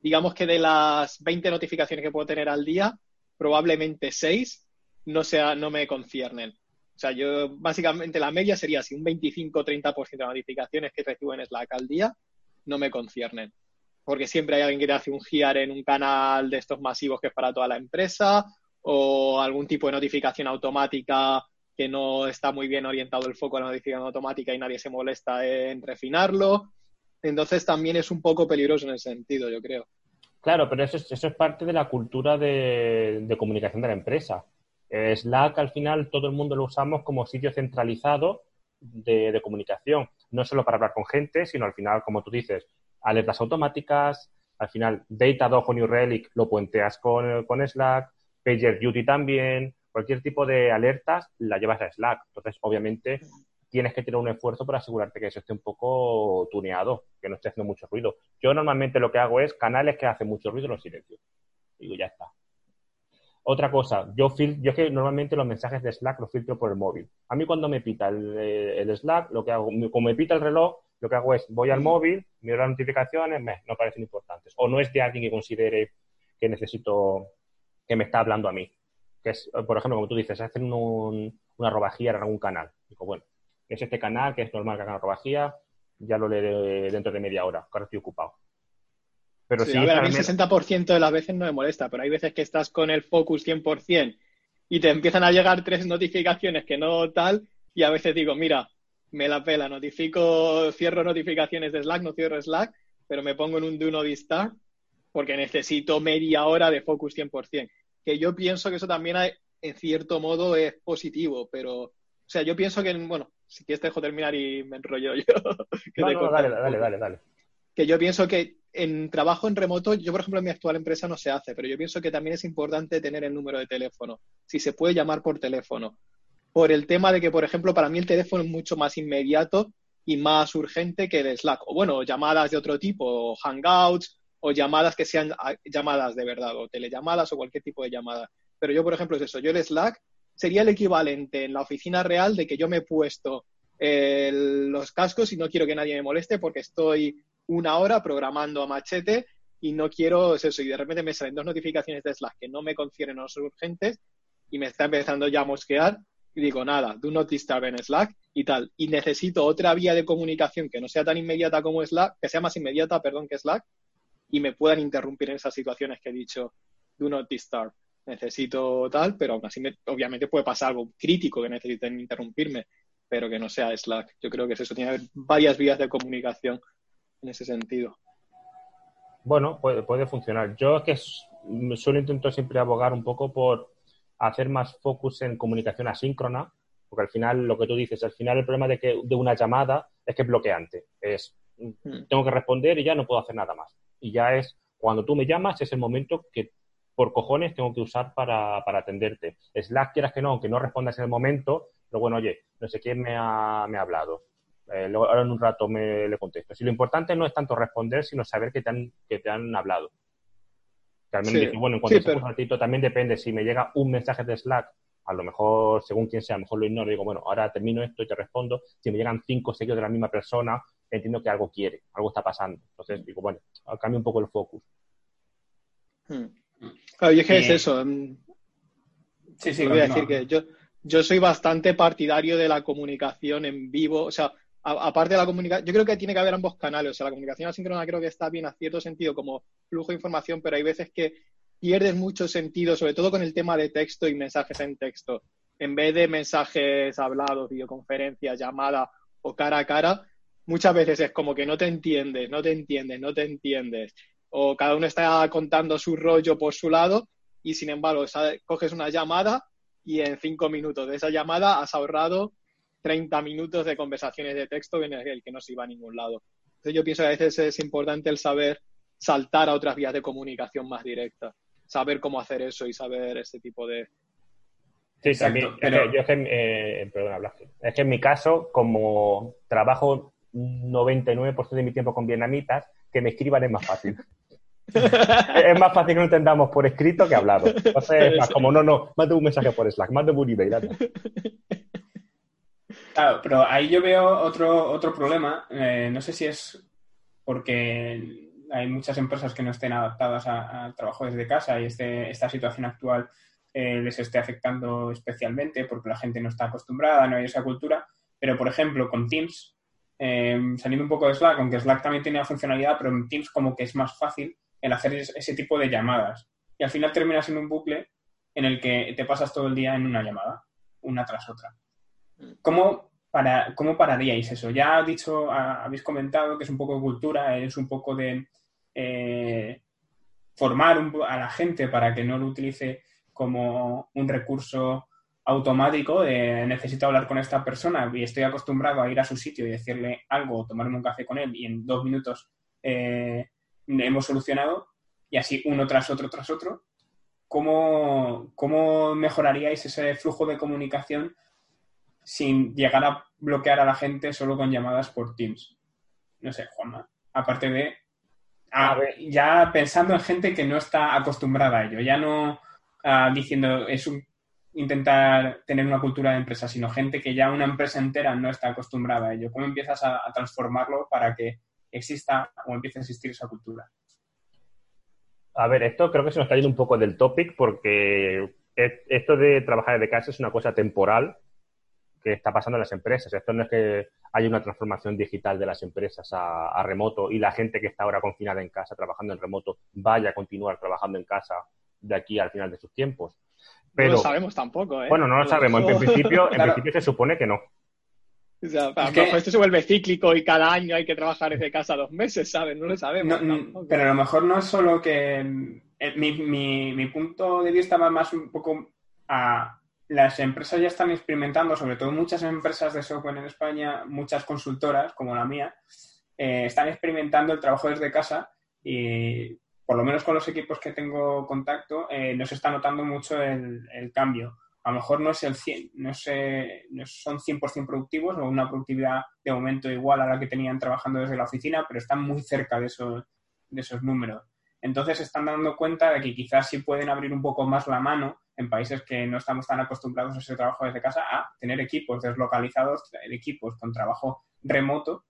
digamos que de las 20 notificaciones que puedo tener al día, probablemente 6 no, sea, no me conciernen. O sea, yo básicamente la media sería si un 25-30% de notificaciones que recibo en Slack al día no me conciernen. Porque siempre hay alguien que te hace un GIAR en un canal de estos masivos que es para toda la empresa o algún tipo de notificación automática que no está muy bien orientado el foco a la notificación automática y nadie se molesta en refinarlo. Entonces también es un poco peligroso en ese sentido, yo creo. Claro, pero eso es, parte de la cultura de comunicación de la empresa. Slack al final todo el mundo lo usamos como sitio centralizado de, comunicación, no solo para hablar con gente, sino al final, como tú dices, alertas automáticas, al final Datadog o New Relic lo puenteas con, con Slack, PagerDuty también, cualquier tipo de alertas la llevas a Slack. Entonces, obviamente, tienes que tener un esfuerzo para asegurarte que eso esté un poco tuneado, que no esté haciendo mucho ruido. Yo normalmente lo que hago es canales que hacen mucho ruido los silencio. Digo, ya está. Otra cosa, yo, yo que normalmente los mensajes de Slack los filtro por el móvil. A mí cuando me pita el, eh, Slack, lo que hago, como me pita el reloj, lo que hago es voy al móvil, miro las notificaciones, me, no parecen importantes. O no es de alguien que considere que necesito, que me está hablando a mí. Que es, por ejemplo, como tú dices, hacen una robajía en algún canal. Digo, bueno, es este canal que es normal que haga una robajía, ya lo leeré dentro de media hora, ahora estoy ocupado. Pero sí, a ver, a mí el 60% de las veces no me molesta, pero hay veces que estás con el focus 100% y te empiezan a llegar tres notificaciones que no tal, y a veces digo, mira, me la pela, notifico, cierro notificaciones de Slack, no cierro Slack, pero me pongo en un do not disturb porque necesito media hora de focus 100%. Que yo pienso que eso también, en cierto modo, es positivo, pero, o sea, yo pienso que, bueno, si quieres te dejo terminar y me enrollo yo. [LAUGHS] no, dale, dale, dale, dale que yo pienso que en trabajo en remoto, yo por ejemplo en mi actual empresa no se hace, pero yo pienso que también es importante tener el número de teléfono, si se puede llamar por teléfono, por el tema de que, por ejemplo, para mí el teléfono es mucho más inmediato y más urgente que el Slack, o bueno, llamadas de otro tipo, o hangouts, o llamadas que sean ah, llamadas de verdad, o telellamadas, o cualquier tipo de llamada. Pero yo, por ejemplo, es eso, yo el Slack sería el equivalente en la oficina real de que yo me he puesto los cascos y no quiero que nadie me moleste porque estoy una hora programando a machete y no quiero eso. Y de repente me salen dos notificaciones de Slack que no me confieren no son urgentes y me está empezando ya a mosquear digo, nada, do not disturb en Slack y tal. Y necesito otra vía de comunicación que no sea tan inmediata como Slack, que sea más inmediata, perdón, que Slack, y me puedan interrumpir en esas situaciones que he dicho, do not disturb. Necesito tal, pero aún así obviamente puede pasar algo crítico que necesiten interrumpirme, pero que no sea Slack. Yo creo que es eso, tiene varias vías de comunicación en ese sentido. Bueno, puede, puede funcionar. Yo es que suelo intentar siempre abogar un poco por hacer más focus en comunicación asíncrona, porque al final lo que tú dices, al final el problema de, que, de una llamada es que es bloqueante. Es, hmm. tengo que responder y ya no puedo hacer nada más. Y ya es, cuando tú me llamas, es el momento que por cojones tengo que usar para, atenderte. Slack, quieras que no, aunque no respondas en el momento, pero bueno, oye, no sé quién me ha, me ha hablado. Eh, ahora en un rato me le contesto. Si lo importante no es tanto responder, sino saber que te han, que te han hablado. También, bueno, en cuanto a un ratito, también depende. Si me llega un mensaje de Slack, a lo mejor, según quien sea, a lo mejor lo ignoro y digo, bueno, ahora termino esto y te respondo. Si me llegan cinco seguidos de la misma persona, entiendo que algo quiere, algo está pasando. Entonces digo, bueno, cambio un poco el focus. Hmm. Claro, y es que es eso. Mm, sí, sí, voy a decir que yo, yo soy bastante partidario de la comunicación en vivo. O sea, aparte de la comunicación, yo creo que tiene que haber ambos canales. O sea, la comunicación asíncrona creo que está bien a cierto sentido como flujo de información, pero hay veces que pierdes mucho sentido, sobre todo con el tema de texto y mensajes en texto. En vez de mensajes hablados, videoconferencias, llamada o cara a cara, muchas veces es como que no te entiendes, no te entiendes, no te entiendes o cada uno está contando su rollo por su lado y sin embargo coges una llamada y en cinco minutos de esa llamada has ahorrado 30 minutos de conversaciones de texto en el que no se iba a ningún lado. Entonces yo pienso que a veces es importante el saber saltar a otras vías de comunicación más directas, saber cómo hacer eso y saber ese tipo de... Sí, también. Pero... Yo es que, eh, es que en mi caso, como trabajo 99% de mi tiempo con vietnamitas, que me escriban es más fácil. [LAUGHS] es más fácil que lo entendamos por escrito que hablado. Entonces, es más como, no, no, mande un mensaje por Slack, mande un email. [LAUGHS] Claro, pero ahí yo veo otro, otro problema. Eh, no sé si es porque hay muchas empresas que no estén adaptadas al trabajo desde casa y este, esta situación actual eh, les esté afectando especialmente porque la gente no está acostumbrada, no hay esa cultura. Pero, por ejemplo, con Teams, Em, saliendo un poco de Slack, aunque Slack también tiene la funcionalidad, pero en Teams como que es más fácil el hacer ese tipo de llamadas. Y al final terminas en un bucle en el que te pasas todo el día en una llamada, una tras otra. ¿Cómo, para, cómo pararíais eso? Ya dicho, habéis comentado que es un poco de cultura, es un poco de eh, formar a la gente para que no lo utilice como un recurso automático de necesito hablar con esta persona y estoy acostumbrado a ir a su sitio y decirle algo o tomarme un café con él y en dos minutos eh, hemos solucionado y así uno tras otro tras otro, ¿cómo, ¿cómo mejoraríais ese flujo de comunicación sin llegar a bloquear a la gente solo con llamadas por Teams? No sé, Juanma, aparte de... Ah, ya pensando en gente que no está acostumbrada a ello, ya no ah, diciendo es un intentar tener una cultura de empresa, sino gente que ya una empresa entera no está acostumbrada a ello. ¿Cómo empiezas a, transformarlo para que exista o empiece a existir esa cultura? A ver, esto creo que se nos está yendo un poco del topic porque esto de trabajar de casa es una cosa temporal que está pasando en las empresas. Esto no es que haya una transformación digital de las empresas a, a, remoto y la gente que está ahora confinada en casa trabajando en remoto vaya a continuar trabajando en casa de aquí al final de sus tiempos no lo sabemos tampoco, ¿eh? Bueno, no lo sabemos. En, principio, en [LAUGHS] principio se supone que no. O sea, esto se vuelve cíclico y cada año hay que trabajar desde casa dos meses, ¿sabes? No lo sabemos. pero a lo mejor no es solo que... Eh, mi, mi, mi, punto de vista va más un poco a... Las empresas ya están experimentando, sobre todo muchas empresas de software en España, muchas consultoras como la mía, eh, están experimentando el trabajo desde casa y por lo menos con los equipos que tengo contacto, eh, no se está notando mucho el, cambio. A lo mejor no es el 100, no, sé, no son 100% productivos o una productividad de momento igual a la que tenían trabajando desde la oficina, pero están muy cerca de esos, de esos números. Entonces se están dando cuenta de que quizás sí pueden abrir un poco más la mano en países que no estamos tan acostumbrados a ese trabajo desde casa a tener equipos deslocalizados, equipos con trabajo remoto,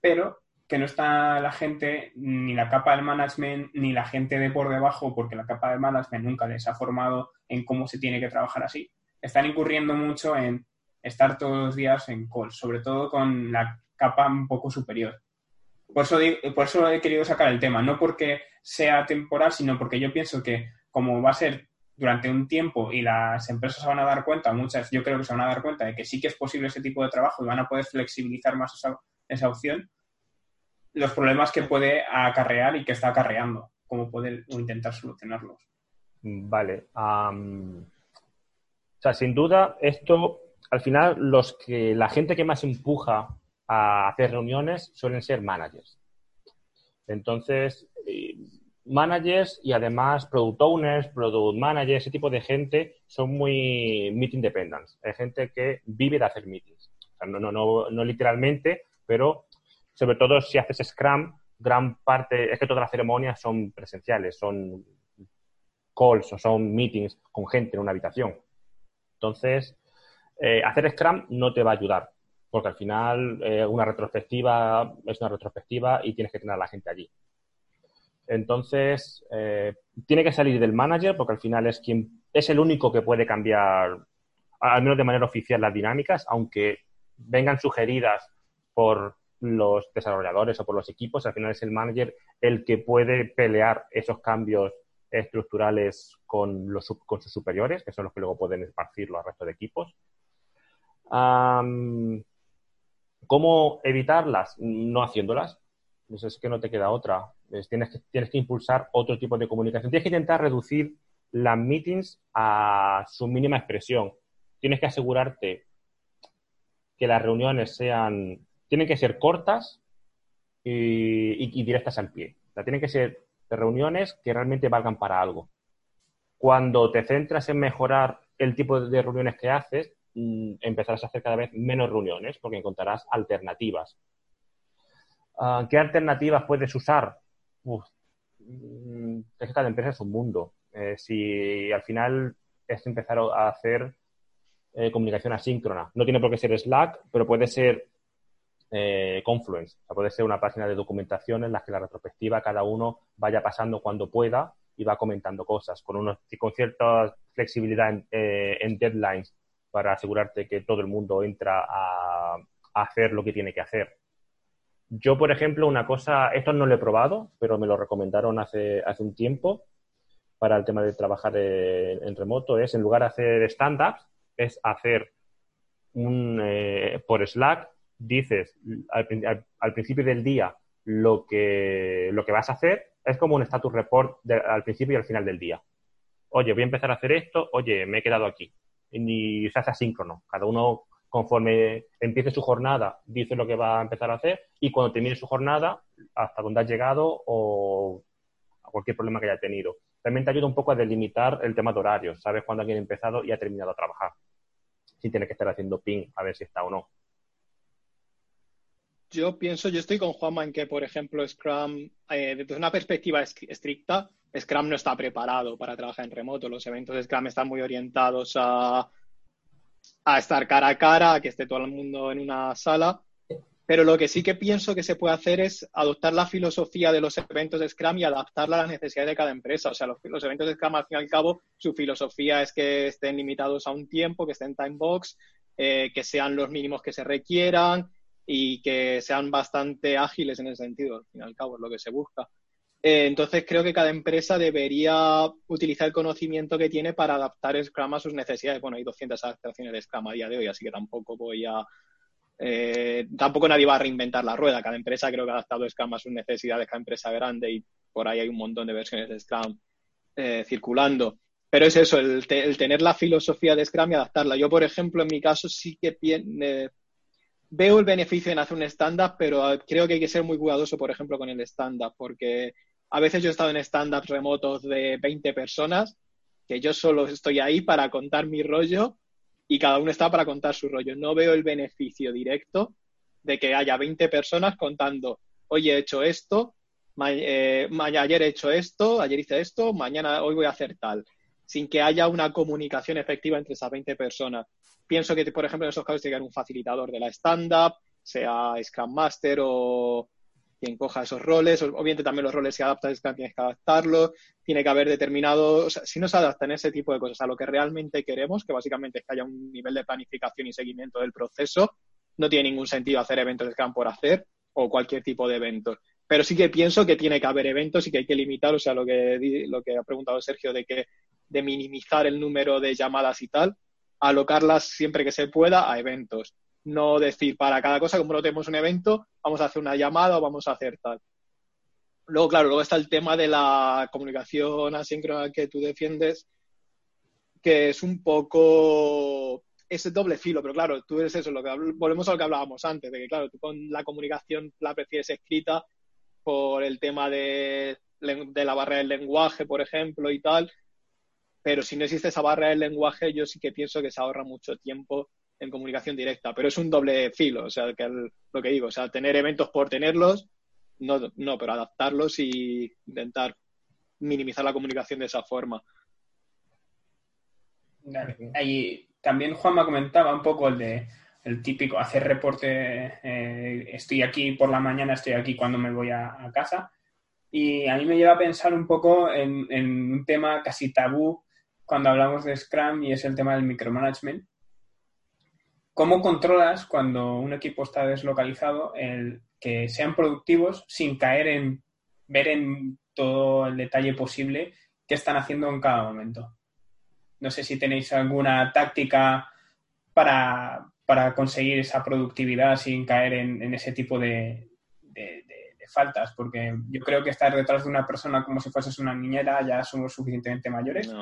pero que no está la gente, ni la capa del management, ni la gente de por debajo, porque la capa del management nunca les ha formado en cómo se tiene que trabajar así. Están incurriendo mucho en estar todos los días en call, sobre todo con la capa un poco superior. Por eso, por eso he querido sacar el tema, no porque sea temporal, sino porque yo pienso que como va a ser durante un tiempo y las empresas se van a dar cuenta, muchas yo creo que se van a dar cuenta de que sí que es posible ese tipo de trabajo y van a poder flexibilizar más esa, esa opción, los problemas que puede acarrear y que está acarreando, cómo poder o intentar solucionarlos. Vale. o sea, sin duda, esto, al final, los que, la gente que más empuja a hacer reuniones suelen ser managers. Entonces, eh, managers y además product owners, product managers, ese tipo de gente son muy meeting dependent. Hay gente que vive de hacer meetings. no, no, no, no literalmente, pero sobre todo si haces Scrum, gran parte, es que todas las ceremonias son presenciales, son calls o son meetings con gente en una habitación. Entonces, eh, hacer Scrum no te va a ayudar, porque al final eh, una retrospectiva es una retrospectiva y tienes que tener a la gente allí. Entonces, eh, tiene que salir del manager porque al final es quien es el único que puede cambiar, al menos de manera oficial, las dinámicas, aunque vengan sugeridas por los desarrolladores o por los equipos, al final es el manager el que puede pelear esos cambios estructurales con, los, con sus superiores, que son los que luego pueden esparcirlo al resto de equipos. ¿Cómo evitarlas? No haciéndolas. Pues es que no te queda otra. tienes, que, tienes que impulsar otro tipo de comunicación. Tienes que intentar reducir las meetings a su mínima expresión. Tienes que asegurarte que las reuniones sean, tienen que ser cortas y, directas al pie. tienen que ser reuniones que realmente valgan para algo. Cuando te centras en mejorar el tipo de reuniones que haces, mm, empezarás a hacer cada vez menos reuniones porque encontrarás alternativas. Ah, ¿Qué alternativas puedes usar? Uf, mm, es que cada empresa es un mundo. Eh, si al final es empezar a hacer eh, comunicación asíncrona, no tiene por qué ser Slack, pero puede ser eh, Confluence. puede ser una página de documentación en la que la retrospectiva cada uno vaya pasando cuando pueda y va comentando cosas, con, unos, con cierta flexibilidad en, en deadlines para asegurarte que todo el mundo entra a hacer lo que tiene que hacer. Yo, por ejemplo, una cosa, esto no lo he probado, pero me lo recomendaron hace, hace un tiempo para el tema de trabajar en, remoto, es en lugar de hacer stand-ups, es hacer un, eh, por Slack, dices al, principio del día lo que, lo que vas a hacer, es como un status report al principio y al final del día. Oye, voy a empezar a hacer esto, oye, me he quedado aquí. Y se hace asíncrono. Cada uno conforme empiece su jornada, dice lo que va a empezar a hacer y cuando termine su jornada, hasta dónde ha llegado o a cualquier problema que haya tenido. También te ayuda un poco a delimitar el tema de horarios. Sabes cuándo alguien ha empezado y ha terminado a trabajar. Si tiene que estar haciendo ping a ver si está o no. Yo pienso, yo estoy con Juanma en que, por ejemplo, Scrum, eh, desde una perspectiva estricta, Scrum no está preparado para trabajar en remoto. Los eventos de Scrum están muy orientados a a estar cara a cara, a que esté todo el mundo en una sala. Pero lo que sí que pienso que se puede hacer es adoptar la filosofía de los eventos de Scrum y adaptarla a las necesidades de cada empresa. O sea, los, eventos de Scrum, al fin y al cabo, su filosofía es que estén limitados a un tiempo, que estén time box, eh, que sean los mínimos que se requieran y que sean bastante ágiles en ese sentido. Al fin y al cabo, es lo que se busca. Eh, entonces creo que cada empresa debería utilizar el conocimiento que tiene para adaptar Scrum a sus necesidades. Bueno, hay 200 adaptaciones de Scrum a día de hoy, así que tampoco voy a... Eh, tampoco nadie va a reinventar la rueda. Cada empresa creo que ha adaptado Scrum a sus necesidades, cada empresa grande y por ahí hay un montón de versiones de Scrum eh, circulando. Pero es eso, el, tener la filosofía de Scrum y adaptarla. Yo, por ejemplo, en mi caso sí que veo el beneficio en hacer un stand-up, pero creo que hay que ser muy cuidadoso, por ejemplo, con el stand-up, porque a veces yo he estado en stand-ups remotos de 20 personas, que yo solo estoy ahí para contar mi rollo y cada uno está para contar su rollo. No veo el beneficio directo de que haya 20 personas contando, hoy he hecho esto, eh, ayer he hecho esto, ayer hice esto, mañana, hoy voy a hacer tal, sin que haya una comunicación efectiva entre esas 20 personas. Pienso que, por ejemplo, en esos casos tiene un facilitador de la stand-up, sea Scrum Master o, quien coja esos roles, obviamente también los roles se adaptan, tienes que adaptarlos, tiene que haber determinado, o sea, si no se adaptan ese tipo de cosas a lo que realmente queremos, que básicamente es que haya un nivel de planificación y seguimiento del proceso, no tiene ningún sentido hacer eventos Scrum por hacer o cualquier tipo de eventos. Pero sí que pienso que tiene que haber eventos y que hay que limitar, o sea, lo que, lo que ha preguntado Sergio de que de minimizar el número de llamadas y tal, alocarlas siempre que se pueda a eventos no decir para cada cosa, como no tenemos un evento, vamos a hacer una llamada o vamos a hacer tal. Luego, claro, luego está el tema de la comunicación asíncrona que tú defiendes, que es un poco ese doble filo, pero claro, tú eres eso, lo que volvemos a lo que hablábamos antes, de que claro, tú con la comunicación la prefieres escrita por el tema de de la barrera del lenguaje, por ejemplo, y tal. Pero si no existe esa barrera del lenguaje, yo sí que pienso que se ahorra mucho tiempo en comunicación directa. Pero es un doble filo, o sea, que lo que digo, o sea, tener eventos por tenerlos, no, no, pero adaptarlos y intentar minimizar la comunicación de esa forma. Ahí también Juanma comentaba un poco el de el típico hacer reporte, eh, estoy aquí por la mañana, estoy aquí cuando me voy a, casa. Y a mí me lleva a pensar un poco en, un tema casi tabú cuando hablamos de Scrum y es el tema del micromanagement. ¿Cómo controlas cuando un equipo está deslocalizado el que sean productivos sin caer en ver en todo el detalle posible qué están haciendo en cada momento? No sé si tenéis alguna táctica para, para conseguir esa productividad sin caer en, ese tipo de, faltas, porque yo creo que estar detrás de una persona como si fueses una niñera ya somos suficientemente mayores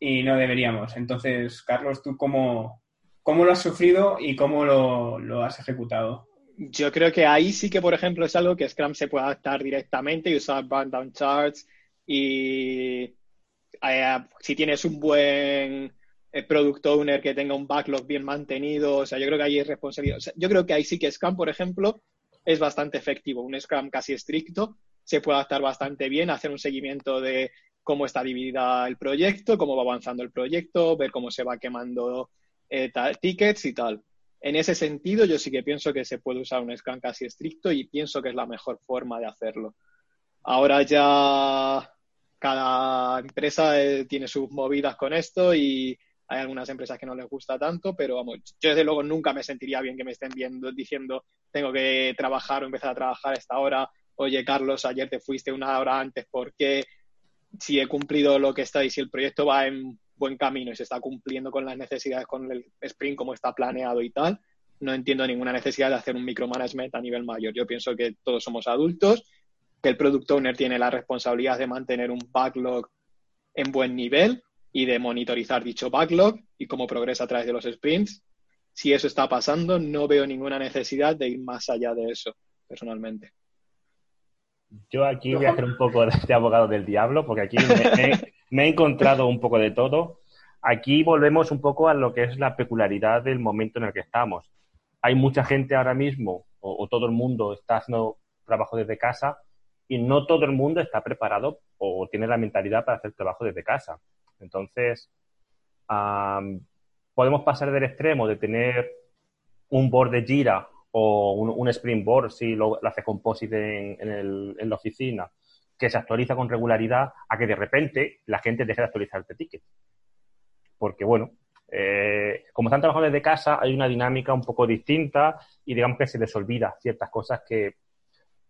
y no deberíamos. Entonces, Carlos, ¿tú cómo, cómo lo has sufrido y cómo lo, has ejecutado? Yo creo que ahí sí que, por ejemplo, es algo que Scrum se puede adaptar directamente y usar down charts y eh, si tienes un buen el product owner que tenga un backlog bien mantenido. O sea, yo creo que ahí es responsabilidad. yo creo que ahí sí que Scrum, por ejemplo, es bastante efectivo. Un Scrum casi estricto se puede adaptar bastante bien, hacer un seguimiento de cómo está dividida el proyecto, cómo va avanzando el proyecto, ver cómo se va quemando eh, tickets y tal. En ese sentido, yo sí que pienso que se puede usar un Scrum casi estricto y pienso que es la mejor forma de hacerlo. Ahora ya cada empresa eh, tiene sus movidas con esto y hay algunas empresas que no les gusta tanto, pero vamos, yo desde luego nunca me sentiría bien que me estén viendo diciendo tengo que trabajar o empezar a trabajar a esta hora. Oye, Carlos, ayer te fuiste una hora antes, ¿por qué? Si he cumplido lo que está y si el proyecto va en buen camino y se está cumpliendo con las necesidades con el sprint como está planeado y tal, no entiendo ninguna necesidad de hacer un micromanagement a nivel mayor. Yo pienso que todos somos adultos, que el product owner tiene la responsabilidad de mantener un backlog en buen nivel y de monitorizar dicho backlog y cómo progresa a través de los sprints. Si eso está pasando, no veo ninguna necesidad de ir más allá de eso, personalmente. Yo aquí voy a hacer un poco de abogado del diablo, porque aquí me, he encontrado un poco de todo. Aquí volvemos un poco a lo que es la peculiaridad del momento en el que estamos. Hay mucha gente ahora mismo, o todo el mundo está haciendo trabajo desde casa, y no todo el mundo está preparado o tiene la mentalidad para hacer trabajo desde casa. Entonces, podemos pasar del extremo de tener un board de Jira o un, un sprint board, si lo, hace composite en, la oficina, que se actualiza con regularidad, a que de repente la gente deje de actualizar este ticket. Porque, bueno, eh, como están trabajando desde casa, hay una dinámica un poco distinta y digamos que se les olvida ciertas cosas que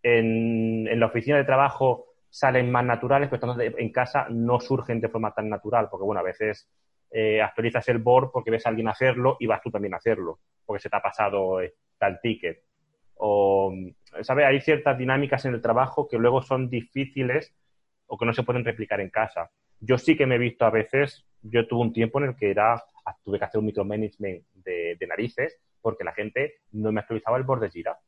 en, la oficina de trabajo salen más naturales, pero en casa no surgen de forma tan natural, porque bueno, a veces eh, actualizas el board porque ves a alguien hacerlo y vas tú también a hacerlo, porque se te ha pasado eh, tal ticket. O, ¿sabes? Hay ciertas dinámicas en el trabajo que luego son difíciles o que no se pueden replicar en casa. Yo sí que me he visto a veces, yo tuve un tiempo en el que era, tuve que hacer un micromanagement de, narices porque la gente no me actualizaba el board de Gira.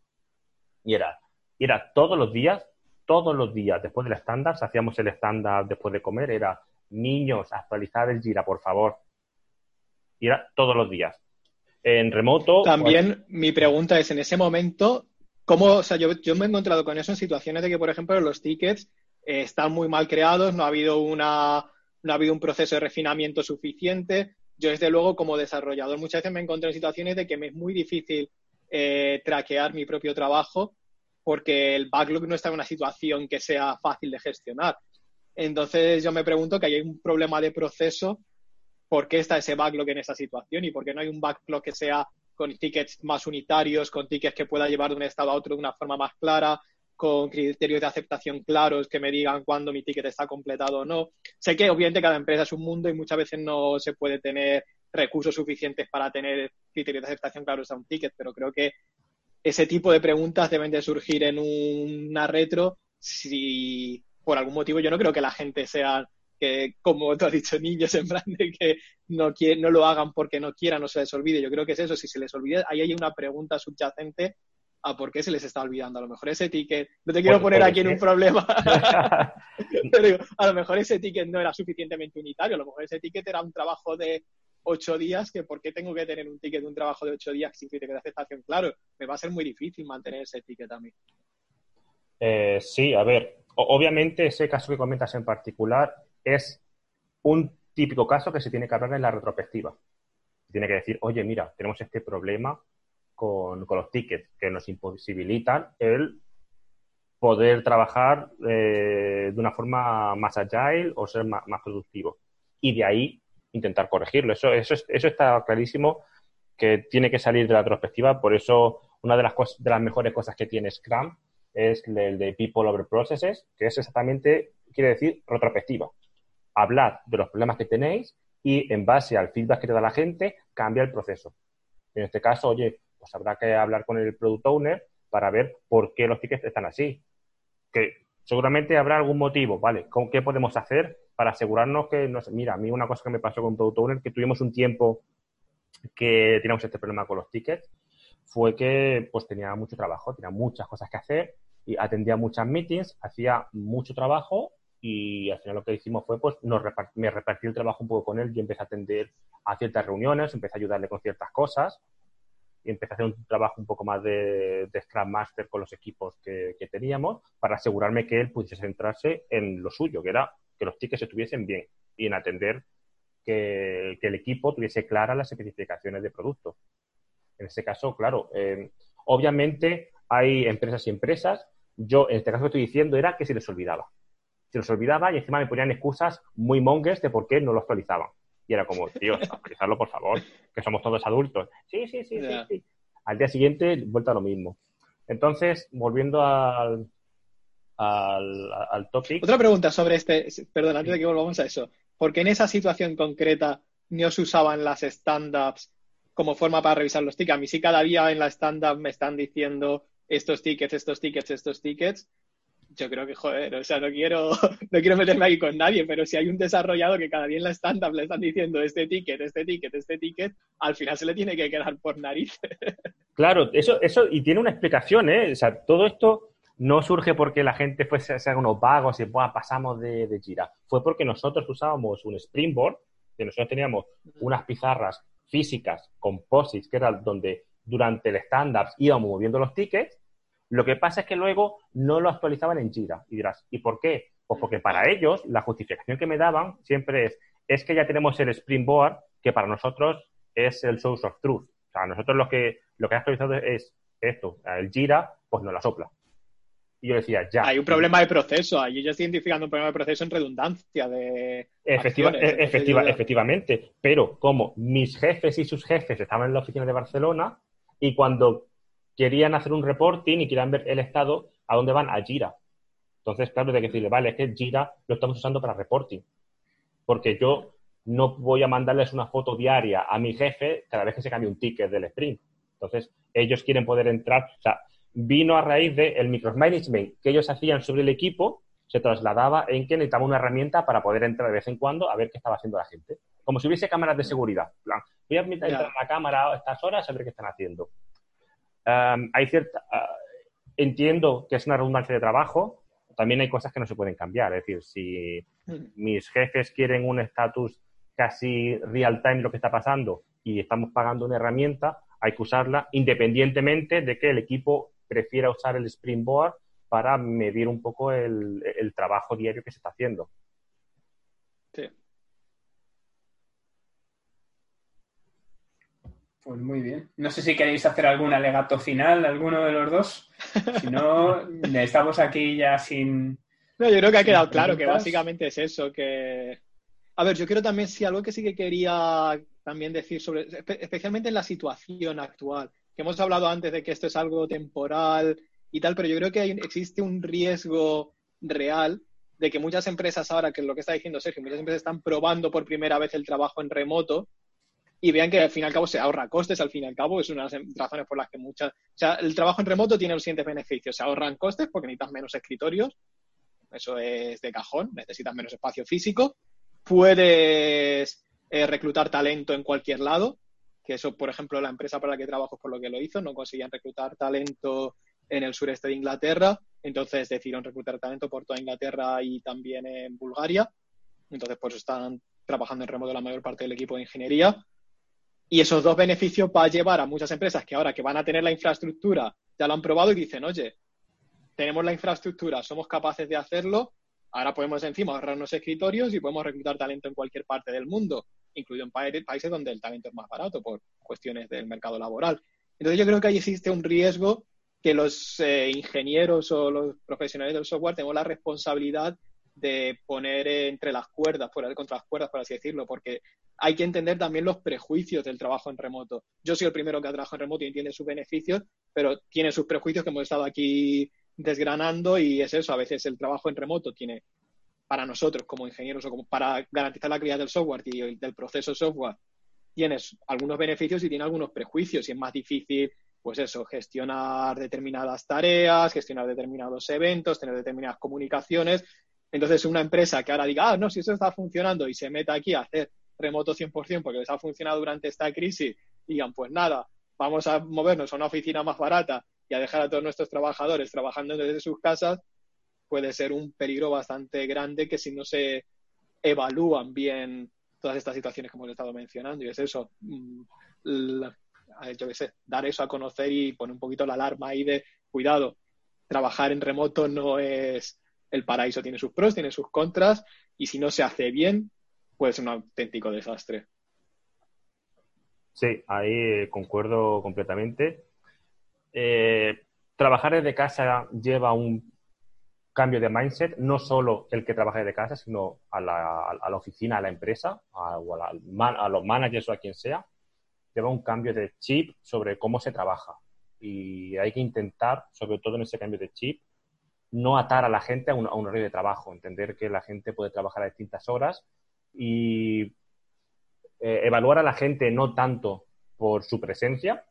Y era, y era todos los días todos los días después del estándar, hacíamos el estándar después de comer, era niños, actualizar el Gira, por favor. Y era todos los días. En remoto. También pues, mi pregunta es: en ese momento, ¿cómo? O sea, yo, me he encontrado con eso en situaciones de que, por ejemplo, los tickets eh, están muy mal creados, no ha habido una. No ha habido un proceso de refinamiento suficiente. Yo, desde luego, como desarrollador, muchas veces me encontrado en situaciones de que me es muy difícil eh, traquear mi propio trabajo porque el backlog no está en una situación que sea fácil de gestionar. Entonces yo me pregunto que hay un problema de proceso, ¿por qué está ese backlog en esa situación? ¿Y por qué no hay un backlog que sea con tickets más unitarios, con tickets que pueda llevar de un estado a otro de una forma más clara, con criterios de aceptación claros que me digan cuándo mi ticket está completado o no? Sé que obviamente cada empresa es un mundo y muchas veces no se puede tener recursos suficientes para tener criterios de aceptación claros a un ticket, pero creo que ese tipo de preguntas deben de surgir en una retro si por algún motivo yo no creo que la gente sea que, como tú has dicho, niños en plan de que no, no lo hagan porque no quieran o se les olvide. Yo creo que es eso, si se les olvida, ahí hay una pregunta subyacente a por qué se les está olvidando. A lo mejor ese ticket, no te quiero poner aquí en un problema, [LAUGHS] [LAUGHS] pero a lo mejor ese ticket no era suficientemente unitario, a lo mejor ese ticket era un trabajo de ocho días, que por qué tengo que tener un ticket de un trabajo de ocho días sin crítica de aceptación. Claro, me va a ser muy difícil mantener ese ticket a mí. Eh, sí, a ver, obviamente ese caso que comentas en particular es un típico caso que se tiene que hablar en la retrospectiva. Tiene que decir, oye, mira, tenemos este problema con, los tickets que nos imposibilitan el poder trabajar eh, de una forma más agile o ser más, productivo. Y de ahí intentar corregirlo. Eso, eso, eso está clarísimo que tiene que salir de la retrospectiva. Por eso, una de las, de las mejores cosas que tiene Scrum es el de People Over Processes, que es exactamente, quiere decir, retrospectiva. Hablar de los problemas que tenéis y en base al feedback que te da la gente, cambia el proceso. En este caso, oye, pues habrá que hablar con el product owner para ver por qué los tickets están así. Que seguramente habrá algún motivo, ¿vale? ¿Con qué podemos hacer para asegurarnos que, no mira, a mí una cosa que me pasó con product owner, que tuvimos un tiempo que teníamos este problema con los tickets, fue que pues tenía mucho trabajo, tenía muchas cosas que hacer y atendía muchas meetings, hacía mucho trabajo y al final lo que hicimos fue pues nos me repartí el trabajo un poco con él y empecé a atender a ciertas reuniones, empecé a ayudarle con ciertas cosas y empecé a hacer un trabajo un poco más de, Scrum Master con los equipos que, teníamos para asegurarme que él pudiese centrarse en lo suyo, que era que los tickets estuviesen bien y en atender que, el equipo tuviese claras las especificaciones de producto. En este caso, claro, eh, obviamente hay empresas y empresas. Yo, en este caso que estoy diciendo, era que se les olvidaba. Se les olvidaba y encima me ponían excusas muy mongues de por qué no lo actualizaban. Y era como, tío, actualizarlo por favor, que somos todos adultos. Sí, sí, sí, sí, sí. Al día siguiente, vuelta a lo mismo. Entonces, volviendo al, al, al topic. Otra pregunta sobre este, perdón, antes de que volvamos a eso. ¿Por qué en esa situación concreta no se usaban las stand-ups como forma para revisar los tickets? A mí sí cada día en la stand-up me están diciendo estos tickets, estos tickets, estos tickets yo creo que, joder, o sea, no quiero, [LAUGHS] no quiero meterme aquí con nadie, pero si hay un desarrollador que cada día en la stand-up le están diciendo este ticket, este ticket, este ticket, al final se le tiene que quedar por nariz. [LAUGHS] Claro, eso, eso, y tiene una explicación, ¿eh? O sea, todo esto no surge porque la gente fuese a ser unos vagos y Buah, pasamos de, de Jira. Fue porque nosotros usábamos un Springboard, que nosotros teníamos unas pizarras físicas, composites, que era donde durante el stand-up íbamos moviendo los tickets, lo que pasa es que luego no lo actualizaban en Jira. Y dirás, ¿y por qué? Pues porque para ellos la justificación que me daban siempre es, es que ya tenemos el Springboard, que para nosotros es el source of truth. O sea, nosotros lo que, lo que ha actualizado es esto. El Jira, pues no la sopla. Y yo decía, ya. Hay un problema de proceso. Ahí yo estoy identificando un problema de proceso en redundancia de. Efectiva, efectiva, efectivamente. Pero como mis jefes y sus jefes estaban en la oficina de Barcelona y cuando querían hacer un reporting y querían ver el estado a dónde van a Jira. Entonces, claro, hay que decirle, vale, es que Jira lo estamos usando para reporting. Porque yo no voy a mandarles una foto diaria a mi jefe cada vez que se cambie un ticket del sprint. Entonces, ellos quieren poder entrar. O sea, vino a raíz del el micromanagement que ellos hacían sobre el equipo, se trasladaba en que necesitaba una herramienta para poder entrar de vez en cuando a ver qué estaba haciendo la gente. Como si hubiese cámaras de seguridad. plan, voy a entrar en la cámara a estas horas a ver qué están haciendo hay cierta, ah, entiendo que es una redundancia de trabajo, también hay cosas que no se pueden cambiar. Es decir, si mm. mis jefes quieren un estatus casi real time lo que está pasando y estamos pagando una herramienta, hay que usarla independientemente de que el equipo prefiera usar el Springboard para medir un poco el, el trabajo diario que se está haciendo. Sí. Pues muy bien. No sé si queréis hacer algún alegato final, alguno de los dos. Si no, [LAUGHS] estamos aquí ya sin. No, yo creo que ha quedado claro que básicamente es eso, que. A ver, yo quiero también, si algo que sí que quería también decir sobre, especialmente en la situación actual, que hemos hablado antes de que esto es algo temporal y tal, pero yo creo que existe un riesgo real de que muchas empresas ahora, que es lo que está diciendo Sergio, muchas empresas están probando por primera vez el trabajo en remoto y vean que al fin y al cabo se ahorra costes, al fin y al cabo es una de las razones por las que muchas... O sea, el trabajo en remoto tiene los siguientes beneficios. Se ahorran costes porque necesitas menos escritorios, eso es de cajón, necesitas menos espacio físico, puedes eh, reclutar talento en cualquier lado, que eso, por ejemplo, la empresa para la que trabajo es por lo que lo hizo, no conseguían reclutar talento en el sureste de Inglaterra, entonces decidieron reclutar talento por toda Inglaterra y también en Bulgaria, entonces pues están trabajando en remoto la mayor parte del equipo de ingeniería. Y esos dos beneficios va a llevar a muchas empresas que ahora que van a tener la infraestructura, ya lo han probado y dicen, oye, tenemos la infraestructura, somos capaces de hacerlo, ahora podemos encima ahorrarnos escritorios y podemos reclutar talento en cualquier parte del mundo incluido en países donde el talento es más barato por cuestiones del mercado laboral. Entonces yo creo que ahí existe un riesgo que los eh, ingenieros o los profesionales del software tenemos la responsabilidad de poner entre las cuerdas, poner contra las cuerdas, por así decirlo, porque hay que entender también los prejuicios del trabajo en remoto. Yo soy el primero que ha trabajado en remoto y entiende sus beneficios, pero tiene sus prejuicios que hemos estado aquí desgranando y es eso, a veces el trabajo en remoto tiene para nosotros como ingenieros o como para garantizar la calidad del software y del proceso software, tienes algunos beneficios y tiene algunos prejuicios y es más difícil, pues eso, gestionar determinadas tareas, gestionar determinados eventos, tener determinadas comunicaciones. Entonces, una empresa que ahora diga, ah, no, si eso está funcionando y se meta aquí a hacer remoto 100% porque les ha funcionado durante esta crisis, digan, pues nada, vamos a movernos a una oficina más barata y a dejar a todos nuestros trabajadores trabajando desde sus casas, puede ser un peligro bastante grande que si no se evalúan bien todas estas situaciones que hemos estado mencionando. Y es eso, mm, yo qué sé, dar eso a conocer y poner un poquito la alarma ahí de cuidado, trabajar en remoto no es el paraíso, tiene sus pros, tiene sus contras, y si no se hace bien, puede ser un auténtico desastre. Sí, ahí concuerdo completamente. Eh, trabajar desde casa lleva un cambio de mindset, no solo el que trabaja de casa, sino a la, a la oficina, a la empresa, a, a, los managers o a quien sea, lleva un cambio de chip sobre cómo se trabaja. Y hay que intentar, sobre todo en ese cambio de chip, no atar a la gente a un, a un horario de trabajo, entender que la gente puede trabajar a distintas horas y eh, evaluar a la gente no tanto por su presencia,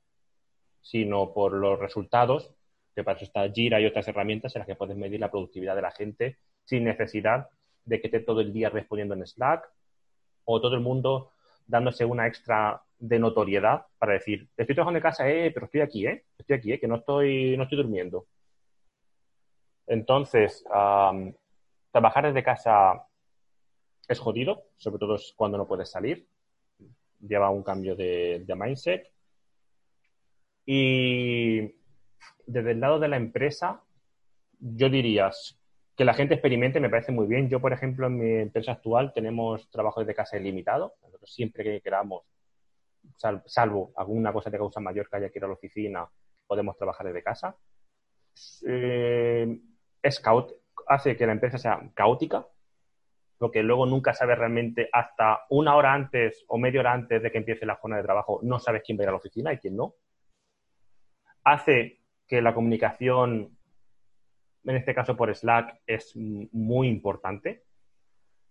sino por los resultados que para eso está Jira y otras herramientas en las que puedes medir la productividad de la gente sin necesidad de que esté todo el día respondiendo en Slack o todo el mundo dándose una extra de notoriedad para decir, estoy trabajando en casa, eh, pero estoy aquí, eh, estoy aquí, eh, que no estoy, no estoy durmiendo. Entonces, trabajar desde casa es jodido, sobre todo cuando no puedes salir. Lleva un cambio de, mindset. Y desde el lado de la empresa, yo diría que la gente experimente me parece muy bien. Yo, por ejemplo, en mi empresa actual tenemos trabajo desde casa ilimitado. Siempre que queramos, salvo alguna cosa de causa mayor que haya que ir a la oficina, podemos trabajar desde casa. Eh, Scout hace que la empresa sea caótica, porque luego nunca sabes realmente hasta una hora antes o media hora antes de que empiece la zona de trabajo, no sabes quién va a ir a la oficina y quién no. Hace que la comunicación, en este caso por Slack, es muy importante.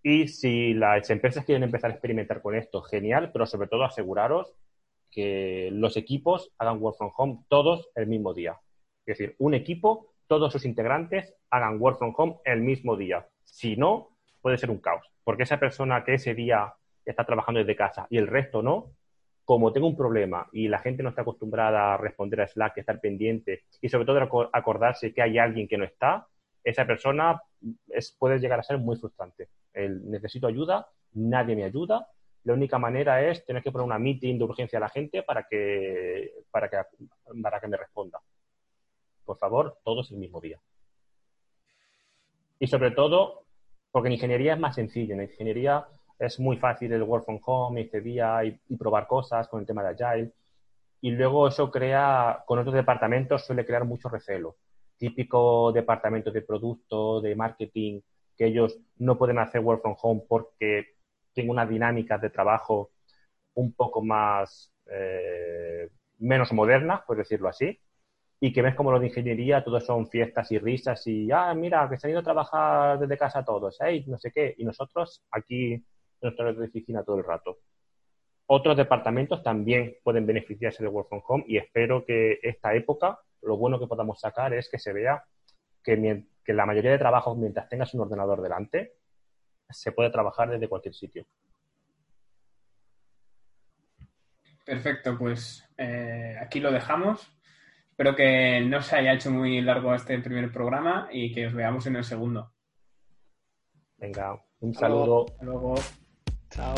Y si las empresas quieren empezar a experimentar con esto, genial, pero sobre todo aseguraros que los equipos hagan work from home todos el mismo día. Es decir, un equipo, todos sus integrantes hagan work from home el mismo día. Si no, puede ser un caos, porque esa persona que ese día está trabajando desde casa y el resto no, como tengo un problema y la gente no está acostumbrada a responder a Slack, a estar pendiente y sobre todo acordarse que hay alguien que no está, esa persona puede llegar a ser muy frustrante. Necesito ayuda, nadie me ayuda. La única manera es tener que poner una meeting de urgencia a la gente para que, para que, para que me responda. Por favor, todos el mismo día. Y sobre todo, porque en ingeniería es más sencillo. En ingeniería es muy fácil el work from home este día y, probar cosas con el tema de Agile. Y luego eso crea, con otros departamentos suele crear mucho recelo. Típico departamento de producto, de marketing, que ellos no pueden hacer work from home porque tienen una dinámica de trabajo un poco más, eh, menos moderna, por decirlo así, y que ves como los de ingeniería, todos son fiestas y risas y, ah, mira, que se han ido a trabajar desde casa todos, ¿eh? no sé qué, y nosotros aquí nuestra de oficina todo el rato. Otros departamentos también pueden beneficiarse de Work from Home y espero que esta época, lo bueno que podamos sacar es que se vea que, que la mayoría de trabajos, mientras tengas un ordenador delante, se puede trabajar desde cualquier sitio. Perfecto, pues eh, aquí lo dejamos. Espero que no se haya hecho muy largo este primer programa y que os veamos en el segundo. Venga, un saludo. Hasta luego. Chao.